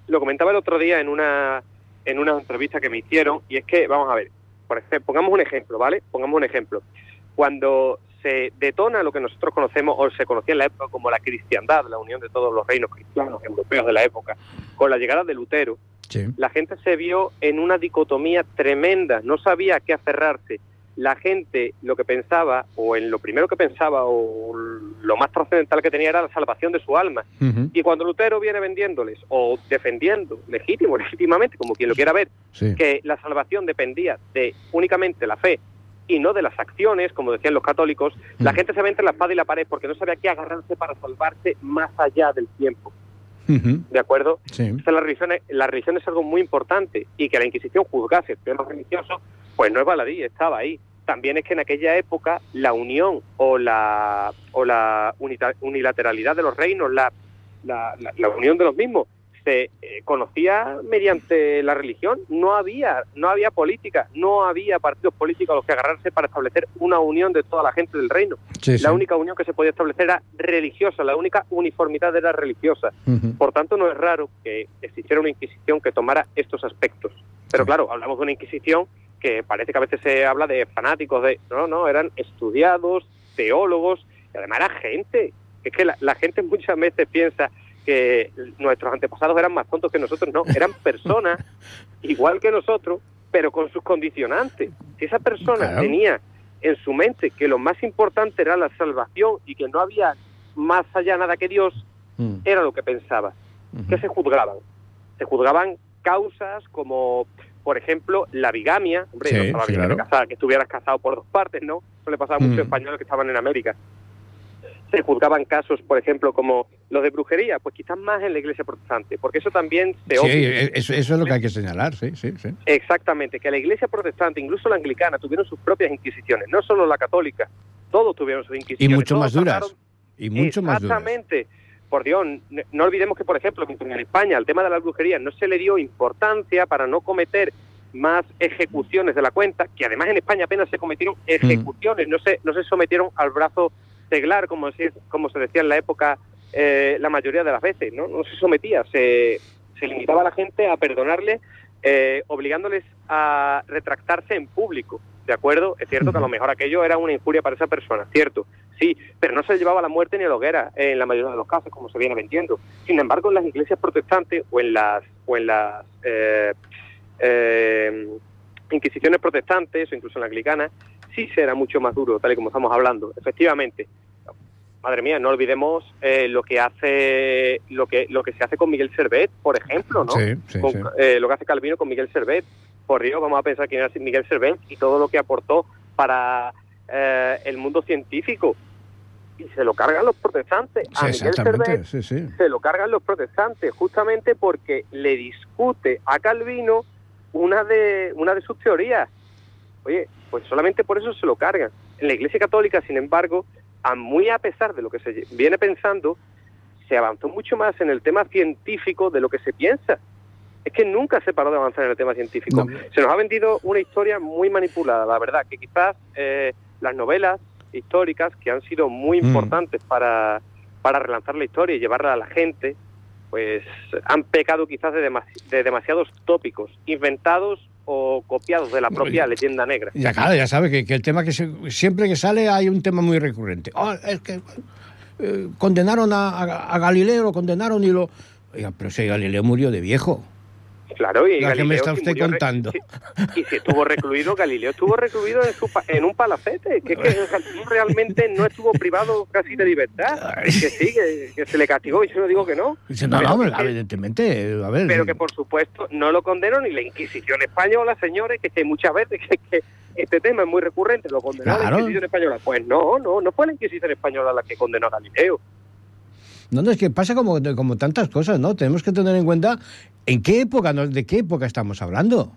Lo comentaba el otro día en una, en una entrevista que me hicieron, y es que, vamos a ver, por ejemplo, pongamos un ejemplo, ¿vale? Pongamos un ejemplo. Cuando se detona lo que nosotros conocemos o se conocía en la época como la cristiandad, la unión de todos los reinos cristianos europeos de la época, con la llegada de Lutero, la gente se vio en una dicotomía tremenda, no sabía a qué aferrarse. La gente lo que pensaba, o en lo primero que pensaba, o lo más trascendental que tenía era la salvación de su alma. Y cuando Lutero viene vendiéndoles, o defendiendo, legítimo, legítimamente, como quien lo quiera ver, que la salvación dependía de únicamente la fe y no de las acciones, como decían los católicos, la gente se ve entre la espada y la pared porque no sabía qué agarrarse para salvarse más allá del tiempo. ¿De acuerdo? la, religión, la religión es algo muy importante y que la Inquisición juzgase el tema religioso, pues no es baladí, estaba ahí. También es que en aquella época la unión o la, o la unilateralidad de los reinos, la, la, unión de los mismos, se eh, conocía mediante la religión. No había, no había política, no había partidos políticos a los que agarrarse para establecer una unión de toda la gente del reino. la única unión que se podía establecer era religiosa, la única uniformidad era religiosa. Por tanto, no es raro que existiera una Inquisición que tomara estos aspectos. Pero claro, hablamos de una Inquisición que parece que a veces se habla de fanáticos, de no, no, eran estudiados, teólogos, y además era gente. Es que la, gente muchas veces piensa que nuestros antepasados eran más tontos que nosotros, no, eran personas igual que nosotros, pero con sus condicionantes. Si esa persona tenía en su mente que lo más importante era la salvación y que no había más allá nada que Dios, mm. era lo que pensaba. que se juzgaban? Se juzgaban causas como por ejemplo, la bigamia, hombre, no estaba que, estuvieras casado por dos partes, ¿no? Eso le pasaba a muchos mm. españoles que estaban en América. Se juzgaban casos, por ejemplo, como los de brujería, pues quizás más en la iglesia protestante, porque eso también se... Sí, eso, eso, es lo que hay que señalar, sí, sí, sí. Exactamente, que la iglesia protestante, incluso la anglicana, tuvieron sus propias inquisiciones, no solo la católica, todos tuvieron sus inquisiciones. Y mucho más duras. Y mucho más duras. Exactamente por Dios, no olvidemos que, por ejemplo, en España al tema de la brujería no se le dio importancia para no cometer más ejecuciones de la cuenta, que además en España apenas se cometieron mm. ejecuciones, no se, no se sometieron al brazo seglar, como se, como se decía en la época eh, la mayoría de las veces, ¿no? No se sometía, se, se limitaba a la gente a perdonarle, eh, obligándoles a retractarse en público, ¿de acuerdo? Es cierto que a lo mejor aquello era una injuria para esa persona, cierto, sí, pero no se llevaba la muerte ni a la hoguera en la mayoría de los casos, como se viene vendiendo. Sin embargo, en las iglesias protestantes o en las, o en las eh, eh, inquisiciones protestantes o incluso en la anglicana, sí será mucho más duro, tal y como estamos hablando. Efectivamente, madre mía, no olvidemos eh, lo que hace lo que lo que se hace con Miguel Servet, por ejemplo, ¿no? lo que hace Calvino con Miguel Servet. Por Río, vamos a pensar quién era Miguel Servet y todo lo que aportó para el mundo científico y se lo cargan los protestantes. a Miguel Servet se lo cargan los protestantes justamente porque le discute a Calvino una de, una de sus teorías. Oye, pues solamente por eso se lo cargan. En la Iglesia Católica, sin embargo, a muy a pesar de lo que se viene pensando, se avanzó mucho más en el tema científico de lo que se piensa. Es que nunca se paró de avanzar en el tema científico. Se nos ha vendido una historia muy manipulada, la verdad, que quizás eh, las novelas históricas que han sido muy mm. importantes para, para relanzar la historia y llevarla a la gente, pues han pecado quizás de, de demasiados tópicos, inventados o copiados de la propia leyenda negra. Ya claro, ya sabe que, el tema que siempre que sale hay un tema muy recurrente. Oh, es que eh, condenaron a, Galileo, lo condenaron y lo... Oiga, pero si Galileo murió de viejo. Claro, y la que me está usted murió contando. si- y si estuvo recluido, Galileo estuvo recluido en, su en un palacete, que es que Galileo realmente no estuvo privado casi de libertad, que sí, que, que se le castigó, y yo no digo que no, no, Pero no, que- evidentemente, a ver. pero que por supuesto no lo condenó ni la Inquisición española, señores, que, que muchas veces que, que este tema es muy recurrente, lo condenó Claro. la Inquisición española. Pues no, no, no fue la Inquisición española la que condenó a Galileo. No, no, es que pasa como, como tantas cosas, ¿no? Tenemos que tener en cuenta en qué época, ¿no? de qué época estamos hablando.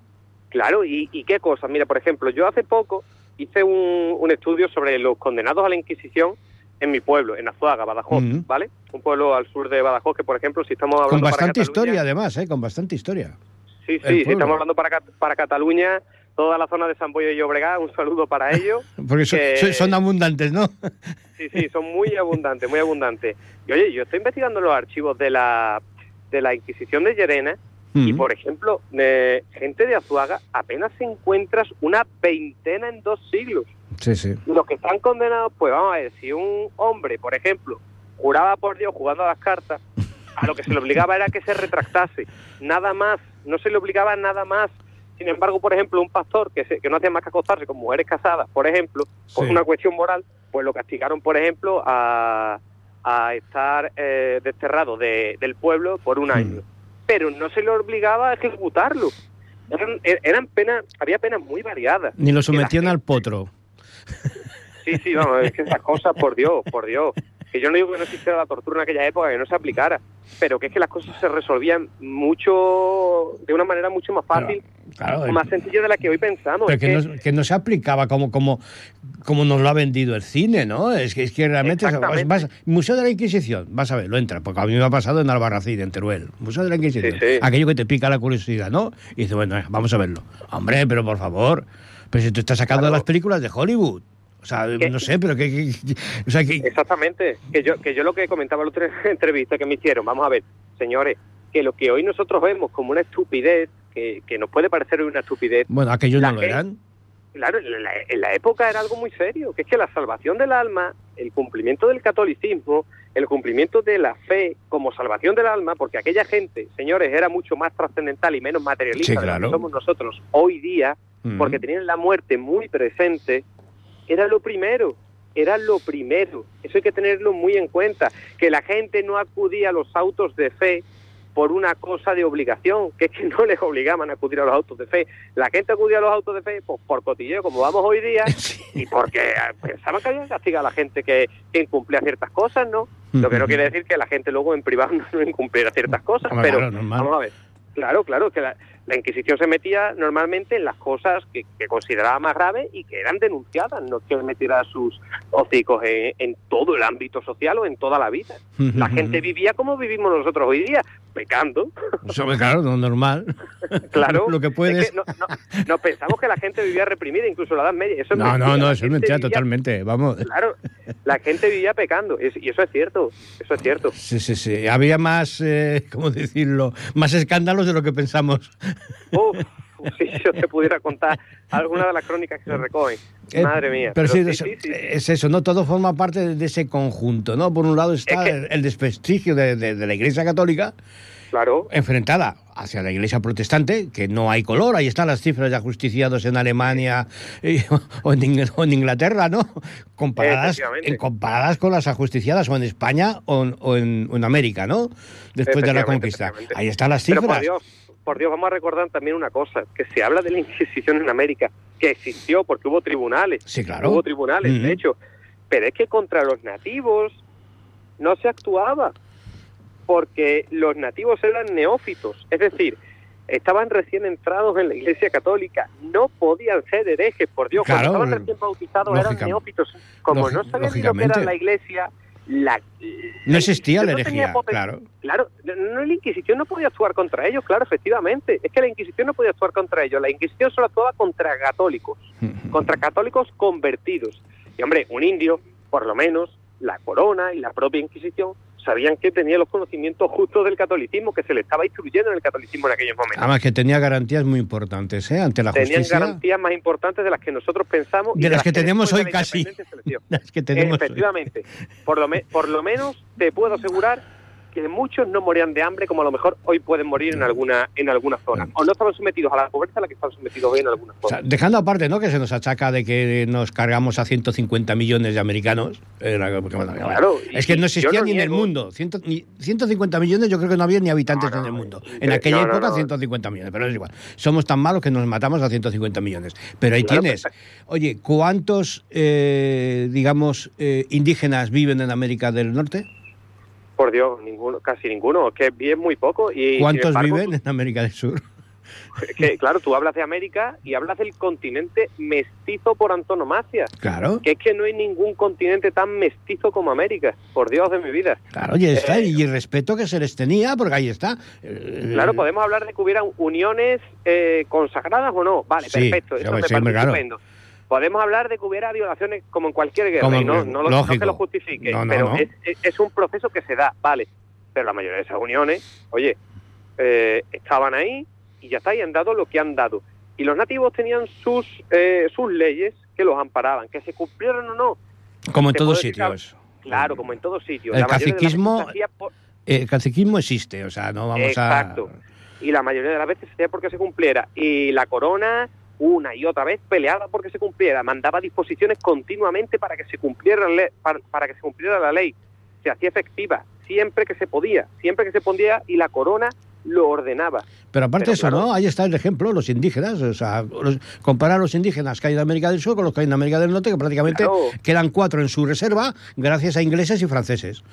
Claro, y, y qué cosas. Mira, por ejemplo, yo hace poco hice un, un estudio sobre los condenados a la Inquisición en mi pueblo, en Azuaga, Badajoz. ¿vale? Un pueblo al sur de Badajoz que, por ejemplo, si estamos hablando Con para bastante Cataluña- historia, además, ¿eh? Con bastante historia. Sí, sí, si estamos hablando para, para Cataluña, toda la zona de San Boyo y Llobregat, un saludo para ellos. Porque son, que- son- son abundantes, ¿no? Sí, sí, son muy abundantes, muy abundantes. Y oye, yo estoy investigando los archivos de la, de la Inquisición de Llerena y, por ejemplo, de gente de Azuaga apenas encuentras una veintena en dos siglos. Sí, sí. Los que están condenados, pues vamos a ver, si un hombre, por ejemplo, juraba por Dios jugando a las cartas, a lo que se le obligaba era que se retractase, nada más, no se le obligaba nada más. Sin embargo, por ejemplo, un pastor que, se- que no hacía más que acostarse con mujeres casadas, por ejemplo, por Sí. una cuestión moral, pues lo castigaron, por ejemplo, a, a estar eh, desterrado de- del pueblo por un Mm. año. Pero no se le obligaba a ejecutarlo. Eran, er- eran penas, había penas muy variadas. Ni lo sometían al potro. Sí, sí, vamos, es que esas cosas, por Dios, por Dios. Que yo no digo que no existiera la tortura en aquella época, que no se aplicara, pero que es que las cosas se resolvían mucho, de una manera mucho más fácil, Claro, más sencilla de la que hoy pensamos. pero Es que, que- no, que no se aplicaba como, como, como nos lo ha vendido el cine, ¿no? Es que, es que realmente... es- Exactamente. vas- Museo de la Inquisición, vas a ver, lo entra, porque a mí me ha pasado en Albarracín, en Teruel. Museo de la Inquisición. Sí, sí. Aquello que te pica la curiosidad, ¿no? Y dice, bueno, vamos a verlo. Hombre, pero por favor, pero si tú estás sacando Claro. las películas de Hollywood. O sea, ¿Qué? no sé, pero que... que- o sea, que... Exactamente. Que yo, que yo lo que comentaba en la otra entrevista que me hicieron, vamos a ver, señores, que lo que hoy nosotros vemos como una estupidez, que, que nos puede parecer una estupidez, Bueno, aquellos no lo eran. Claro, en la, en la época era algo muy serio, que es que la salvación del alma, el cumplimiento del catolicismo, el cumplimiento de la fe como salvación del alma, porque aquella gente, señores, era mucho más trascendental y menos materialista Sí, de lo que somos nosotros hoy día, Mm. porque tenían la muerte muy presente, era lo primero, era lo primero. Eso hay que tenerlo muy en cuenta, que la gente no acudía a los autos de fe por una cosa de obligación, que es que no les obligaban a acudir a los autos de fe. La gente acudía a los autos de fe pues, por cotilleo, como vamos hoy día, y porque eh, pensaban que había que castigar a la gente que, que incumplía ciertas cosas, ¿no? Lo que no quiere decir que la gente luego en privado no, incumpliera ciertas cosas, pero claro, vamos a ver. Claro, claro, que la, la Inquisición se metía normalmente en las cosas que, que consideraba más graves y que eran denunciadas, no que metiera sus hocicos en, en todo el ámbito social o en toda la vida. La gente vivía como vivimos nosotros hoy día, pecando, Eso, claro, no, normal. claro. Lo que Es puedes... que no, no- no pensamos que la gente vivía reprimida, incluso la Edad Media. Eso es No, mentira, no, no, eso es mentira vivía- totalmente, vamos. Claro, la gente vivía pecando, es- y eso es cierto, eso es cierto. Sí, sí, sí. Había más, eh, ¿cómo decirlo? Más escándalos de lo que pensamos. Uf, si yo te pudiera contar alguna de las crónicas que se recogen. Eh, Madre mía. Pero, sí, sí, es, sí, sí. es eso, ¿no? Todo forma parte de, ese conjunto, ¿no? Por un lado está Es que- el, desprestigio de, de- de la Iglesia Católica Claro, enfrentada hacia la Iglesia Protestante, que no hay color. Ahí están las cifras de ajusticiados en Alemania y- o, en, Ing- o en Inglaterra, ¿no? Comparadas, en- comparadas con las ajusticiadas o en España o en, o en- o en América, ¿no? Después de la conquista. Ahí están las pero cifras. por Dios, por Dios, vamos a recordar también una cosa, que se habla de la Inquisición en América, que existió porque hubo tribunales, Sí, claro. hubo tribunales, de hecho, pero es que contra los nativos no se actuaba, porque los nativos eran neófitos, es decir, estaban recién entrados en la Iglesia Católica, no podían ser herejes, por Dios, Claro, cuando estaban recién bautizados eran neófitos, como no sabían lo que era la Iglesia, la, No existía la no herejía, poten- claro. Claro, no, no, la Inquisición no podía actuar contra ellos, claro, efectivamente. Es que la Inquisición no podía actuar contra ellos. La Inquisición solo actuaba contra católicos, contra católicos convertidos. Y hombre, un indio, por lo menos, la corona y la propia Inquisición sabían que tenía los conocimientos justos del catolicismo, que se le estaba instruyendo en el catolicismo en aquellos momentos. Además que tenía garantías muy importantes, ¿eh? Ante la Tenían justicia. garantías más importantes de las que nosotros pensamos. y De las que tenemos hoy de casi. Las que tenemos hoy. Efectivamente. Por lo, me- por lo menos te puedo asegurar que muchos no morían de hambre como a lo mejor hoy pueden morir en alguna en alguna zona. O no estaban sometidos a la pobreza a la que están sometidos hoy en algunas zonas. dejando aparte ¿no? que se nos achaca de que nos cargamos a 150 millones de americanos. claro, es que no existía ni en el mundo. 150 millones yo creo que no había ni habitantes en el mundo. En aquella época 150 millones, pero es igual. Somos tan malos que nos matamos a 150 millones. Pero ahí tienes. Oye, ¿cuántos, eh, digamos, eh, indígenas viven en América del Norte? Por Dios, ninguno, casi ninguno, es que bien muy poco. Y, ¿Cuántos viven en América del Sur? Que, claro, tú hablas de América y hablas del continente mestizo por antonomasia. Claro. Que es que no hay ningún continente tan mestizo como América, por Dios de mi vida. Claro, y está, eh, y el respeto que se les tenía, porque ahí está. Claro, podemos hablar de que hubieran uniones eh, consagradas o no. Vale, perfecto, eso me parece estupendo. Podemos hablar de que hubiera violaciones como en cualquier guerra, y no, no, lo, que lo justifique, pero es, un proceso que se da, vale. Pero la mayoría de esas uniones, oye, eh, estaban ahí y ya está, y han dado lo que han dado. Y los nativos tenían sus, eh, sus leyes que los amparaban, que se cumplieron o no. Como en todos sitios. Claro, como en todos sitios. El caciquismo, el caciquismo existe, o sea, no vamos Exacto. Y la mayoría de las veces se hacía porque se cumpliera. Y la corona una y otra vez peleaba porque se cumpliera, mandaba disposiciones continuamente para que se cumpliera la ley, para, que se cumpliera la ley, se hacía efectiva siempre que se podía, siempre que se podía y la corona lo ordenaba. Pero aparte de eso, ¿no? Ahí está el ejemplo, los indígenas, o sea, comparar los indígenas que hay en América del Sur con los que hay en América del Norte, que prácticamente quedan cuatro en su reserva gracias a ingleses y franceses.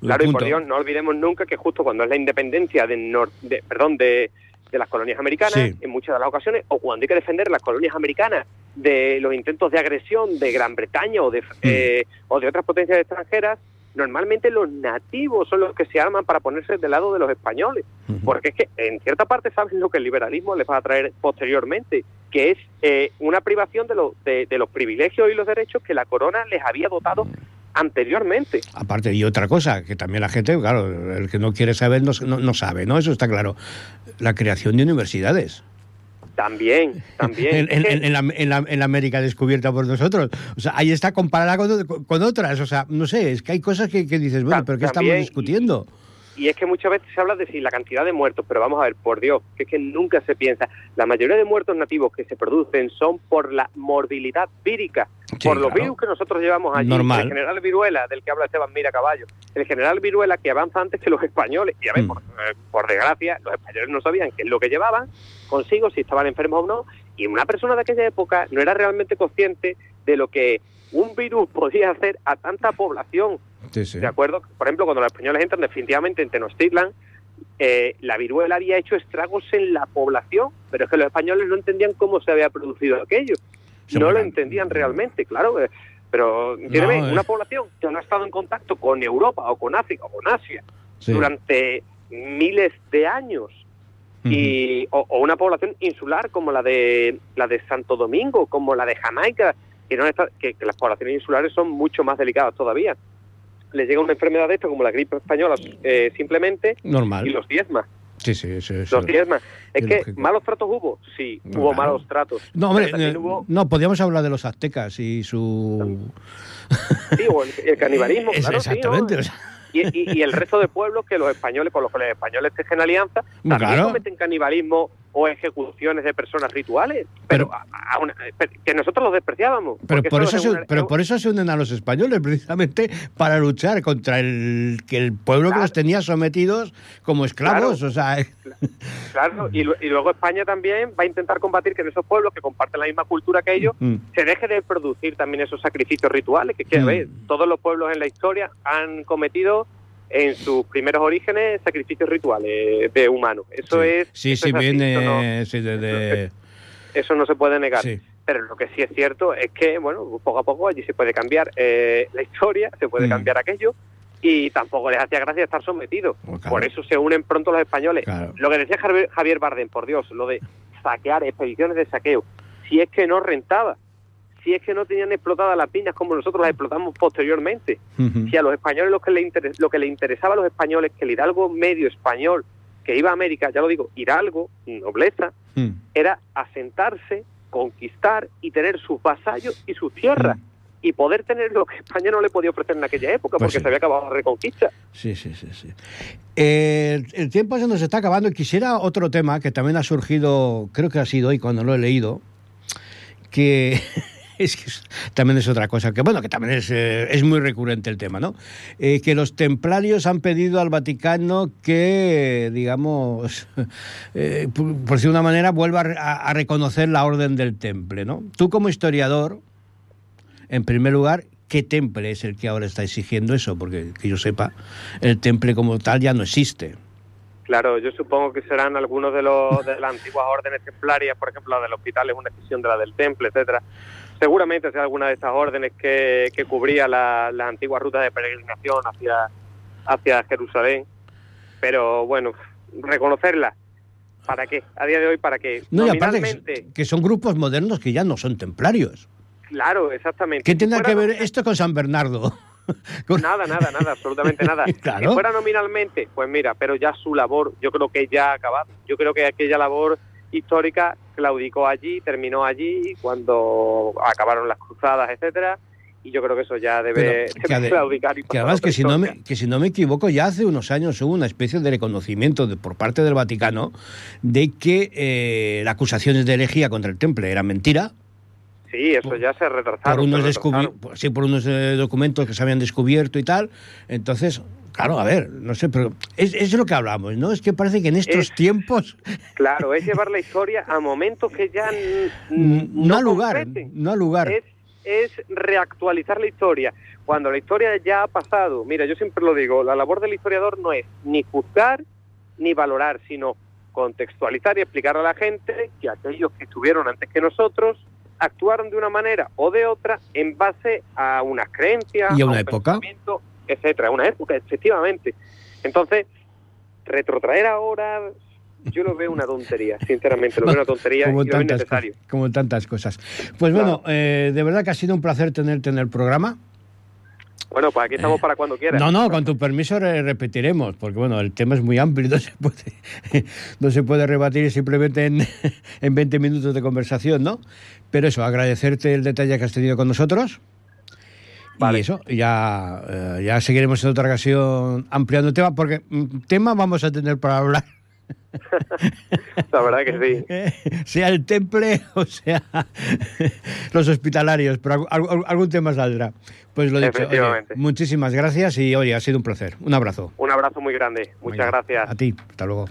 Claro, y por Dios, no olvidemos nunca que justo cuando es la independencia de, de perdón, de, de las colonias americanas en muchas de las ocasiones, o cuando hay que defender las colonias americanas de los intentos de agresión de Gran Bretaña o de, mm. eh, o de otras potencias extranjeras, normalmente los nativos son los que se arman para ponerse del lado de los españoles. Porque es que en cierta parte saben lo que el liberalismo les va a traer posteriormente, que es eh, una privación de, los de, de, los privilegios y los derechos que la corona les había dotado anteriormente. Aparte, y otra cosa, que también la gente, claro, el que no quiere saber no, no, sabe, ¿no? Eso está claro. La creación de universidades. También, también. en, la, en, la, América descubierta por nosotros. O sea, ahí está comparada con, con otras. O sea, no sé, es que hay cosas que, dices, bueno, pero ¿qué estamos discutiendo? y es que muchas veces se habla de si la cantidad de muertos, pero vamos a ver, por Dios, que es que nunca se piensa. La mayoría de muertos nativos que se producen son por la morbilidad vírica, por los virus que nosotros llevamos allí. Normal. El general Viruela, del que habla Esteban Mira Caballo, el general Viruela que avanza antes que los españoles. Y a ver, mm. eh, por, desgracia, los españoles no sabían qué es lo que llevaban consigo, si estaban enfermos o no. Y una persona de aquella época no era realmente consciente de lo que un virus podía hacer a tanta población. ¿De acuerdo? Por ejemplo, cuando los españoles entran definitivamente en Tenochtitlan, eh, la viruela había hecho estragos en la población, pero es que los españoles no entendían cómo se había producido aquello. no lo entendían realmente, claro. Eh, pero, una población que no ha estado en contacto con Europa o con África o con Asia durante miles de años, y, o, una población insular como la de la de Santo Domingo, como la de Jamaica, que, no que, las poblaciones insulares son mucho más delicadas todavía. Le llega una enfermedad de esto, como la gripe española, eh, simplemente, Normal. y los diezma. Sí, sí, sí. Los diezma. Es, que malos tratos hubo, sí, hubo malos tratos. No, hombre, eh, no, podíamos hablar de los aztecas y su... Sí, o el, canibalismo, claro. Exactamente, y, y, el resto de pueblos que los españoles, con los que los españoles tejen alianza, también cometen canibalismo o ejecuciones de personas rituales, pero, que nosotros los despreciábamos. Pero por eso, se, pero por eso se unen a los españoles, precisamente para luchar contra el que el pueblo que los tenía sometidos como esclavos. Claro, o sea... claro. Y, luego España también va a intentar combatir que en esos pueblos que comparten la misma cultura que ellos, mm. se deje de producir también esos sacrificios rituales, que, que mm. todos los pueblos en la historia han cometido en sus primeros orígenes sacrificios rituales de humanos. Eso es. Sí, sí, viene. Eso no, de, eso no se puede negar. Pero lo que sí es cierto es que, bueno, poco a poco allí se puede cambiar eh, la historia, se puede mm. cambiar aquello y tampoco les hacía gracia estar sometidos. Oh, por eso se unen pronto los españoles. Lo que decía Javier Bardem, por Dios, lo de saquear, expediciones de saqueo, si es que no rentaba si es que no tenían explotadas las piñas como nosotros las explotamos posteriormente. Si a los españoles lo que, le lo que le interesaba a los españoles, que el hidalgo medio español que iba a América, ya lo digo, hidalgo, nobleza, era asentarse, conquistar y tener sus vasallos y sus tierras. y poder tener lo que España no le podía ofrecer en aquella época, pues porque se había acabado la reconquista. Sí, sí, sí. sí. Eh, el tiempo se nos está acabando y quisiera otro tema que también ha surgido, creo que ha sido hoy cuando lo he leído, que es que también es otra cosa, que bueno, que también es, eh, es muy recurrente el tema, ¿no? Eh, que los templarios han pedido al Vaticano que, digamos, eh, por, por de una manera, vuelva a, a, reconocer la orden del temple, ¿no? Tú como historiador, en primer lugar, ¿qué temple es el que ahora está exigiendo eso? Porque que yo sepa, el temple como tal ya no existe. Claro, yo supongo que serán algunos de los de las antiguas órdenes templarias, por ejemplo, la del hospital es una excepción de la del temple, etcétera. Seguramente sea alguna de estas órdenes que, que cubría las la antiguas rutas de peregrinación hacia, hacia Jerusalén. Pero bueno, reconocerla. ¿Para qué? A día de hoy, ¿para qué? No, y aparte que, que son grupos modernos que ya no son templarios. Claro, exactamente. ¿Qué tendrá que ver esto con San Bernardo? Nada, nada, nada, absolutamente nada. Claro. Si fuera nominalmente, pues mira, pero ya su labor, yo creo que ya ha acabado. Yo creo que aquella labor histórica claudicó allí, terminó allí cuando acabaron las cruzadas, etcétera. Y yo creo que eso ya debe, que, debe claudicar. Y que además que si, no me, que si no me equivoco, ya hace unos años hubo una especie de reconocimiento de, por parte del Vaticano de que eh, las acusaciones de herejía contra el temple eran mentira, Sí, eso ya se retrasaron. Por unos, retrasaron. sí, por unos eh, documentos que se habían descubierto y tal. Entonces, claro, a ver, no sé, pero es, es lo que hablamos, ¿no? Es que parece que en estos Es- tiempos Claro, es llevar la historia a momentos que ya no, no ha lugar, no ha lugar. es, es reactualizar la historia. Cuando la historia ya ha pasado, mira, yo siempre lo digo, la labor del historiador no es ni juzgar ni valorar, sino contextualizar y explicar a la gente que aquellos que estuvieron antes que nosotros actuaron de una manera o de otra en base a unas creencias, Y a una un época. pensamiento, etcétera, una época, efectivamente. Entonces, retrotraer ahora, yo lo veo una tontería, sinceramente, lo veo una tontería como y lo veo tantas, innecesario. cosas, como tantas cosas. Pues bueno, eh, de verdad que ha sido un placer tenerte en el programa. Bueno, pues aquí estamos para cuando quieras. No, no, con tu permiso re- repetiremos, porque bueno, el tema es muy amplio, no se puede, no se puede rebatir simplemente en, en 20 minutos de conversación, ¿no? Pero eso, agradecerte el detalle que has tenido con nosotros. Vale. Y eso, ya, eh, ya seguiremos en otra ocasión ampliando el tema, porque mm, tema vamos a tener para hablar, La verdad que sí. sea el temple o sea los hospitalarios, pero algún, tema saldrá. Pues lo dicho, oye, muchísimas gracias y oye, ha sido un placer. Un abrazo. Un abrazo muy grande. Muchas Venga, gracias. A ti, hasta luego.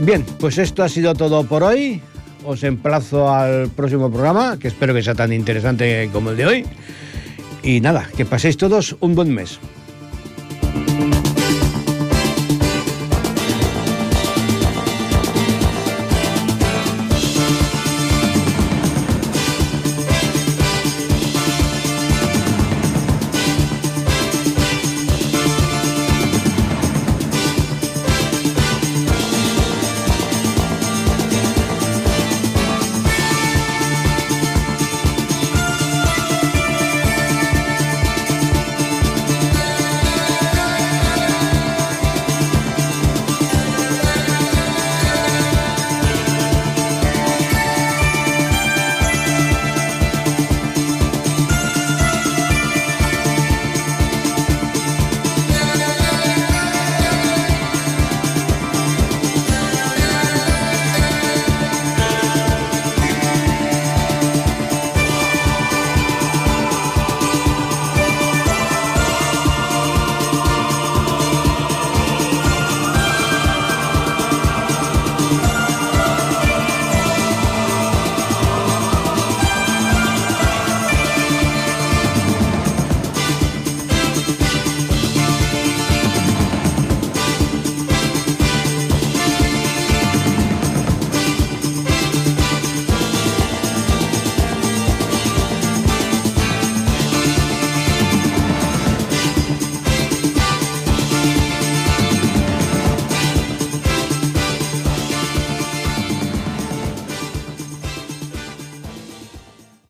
Bien, pues esto ha sido todo por hoy. Os emplazo al próximo programa, que espero que sea tan interesante como el de hoy. Y nada, que paséis todos un buen mes.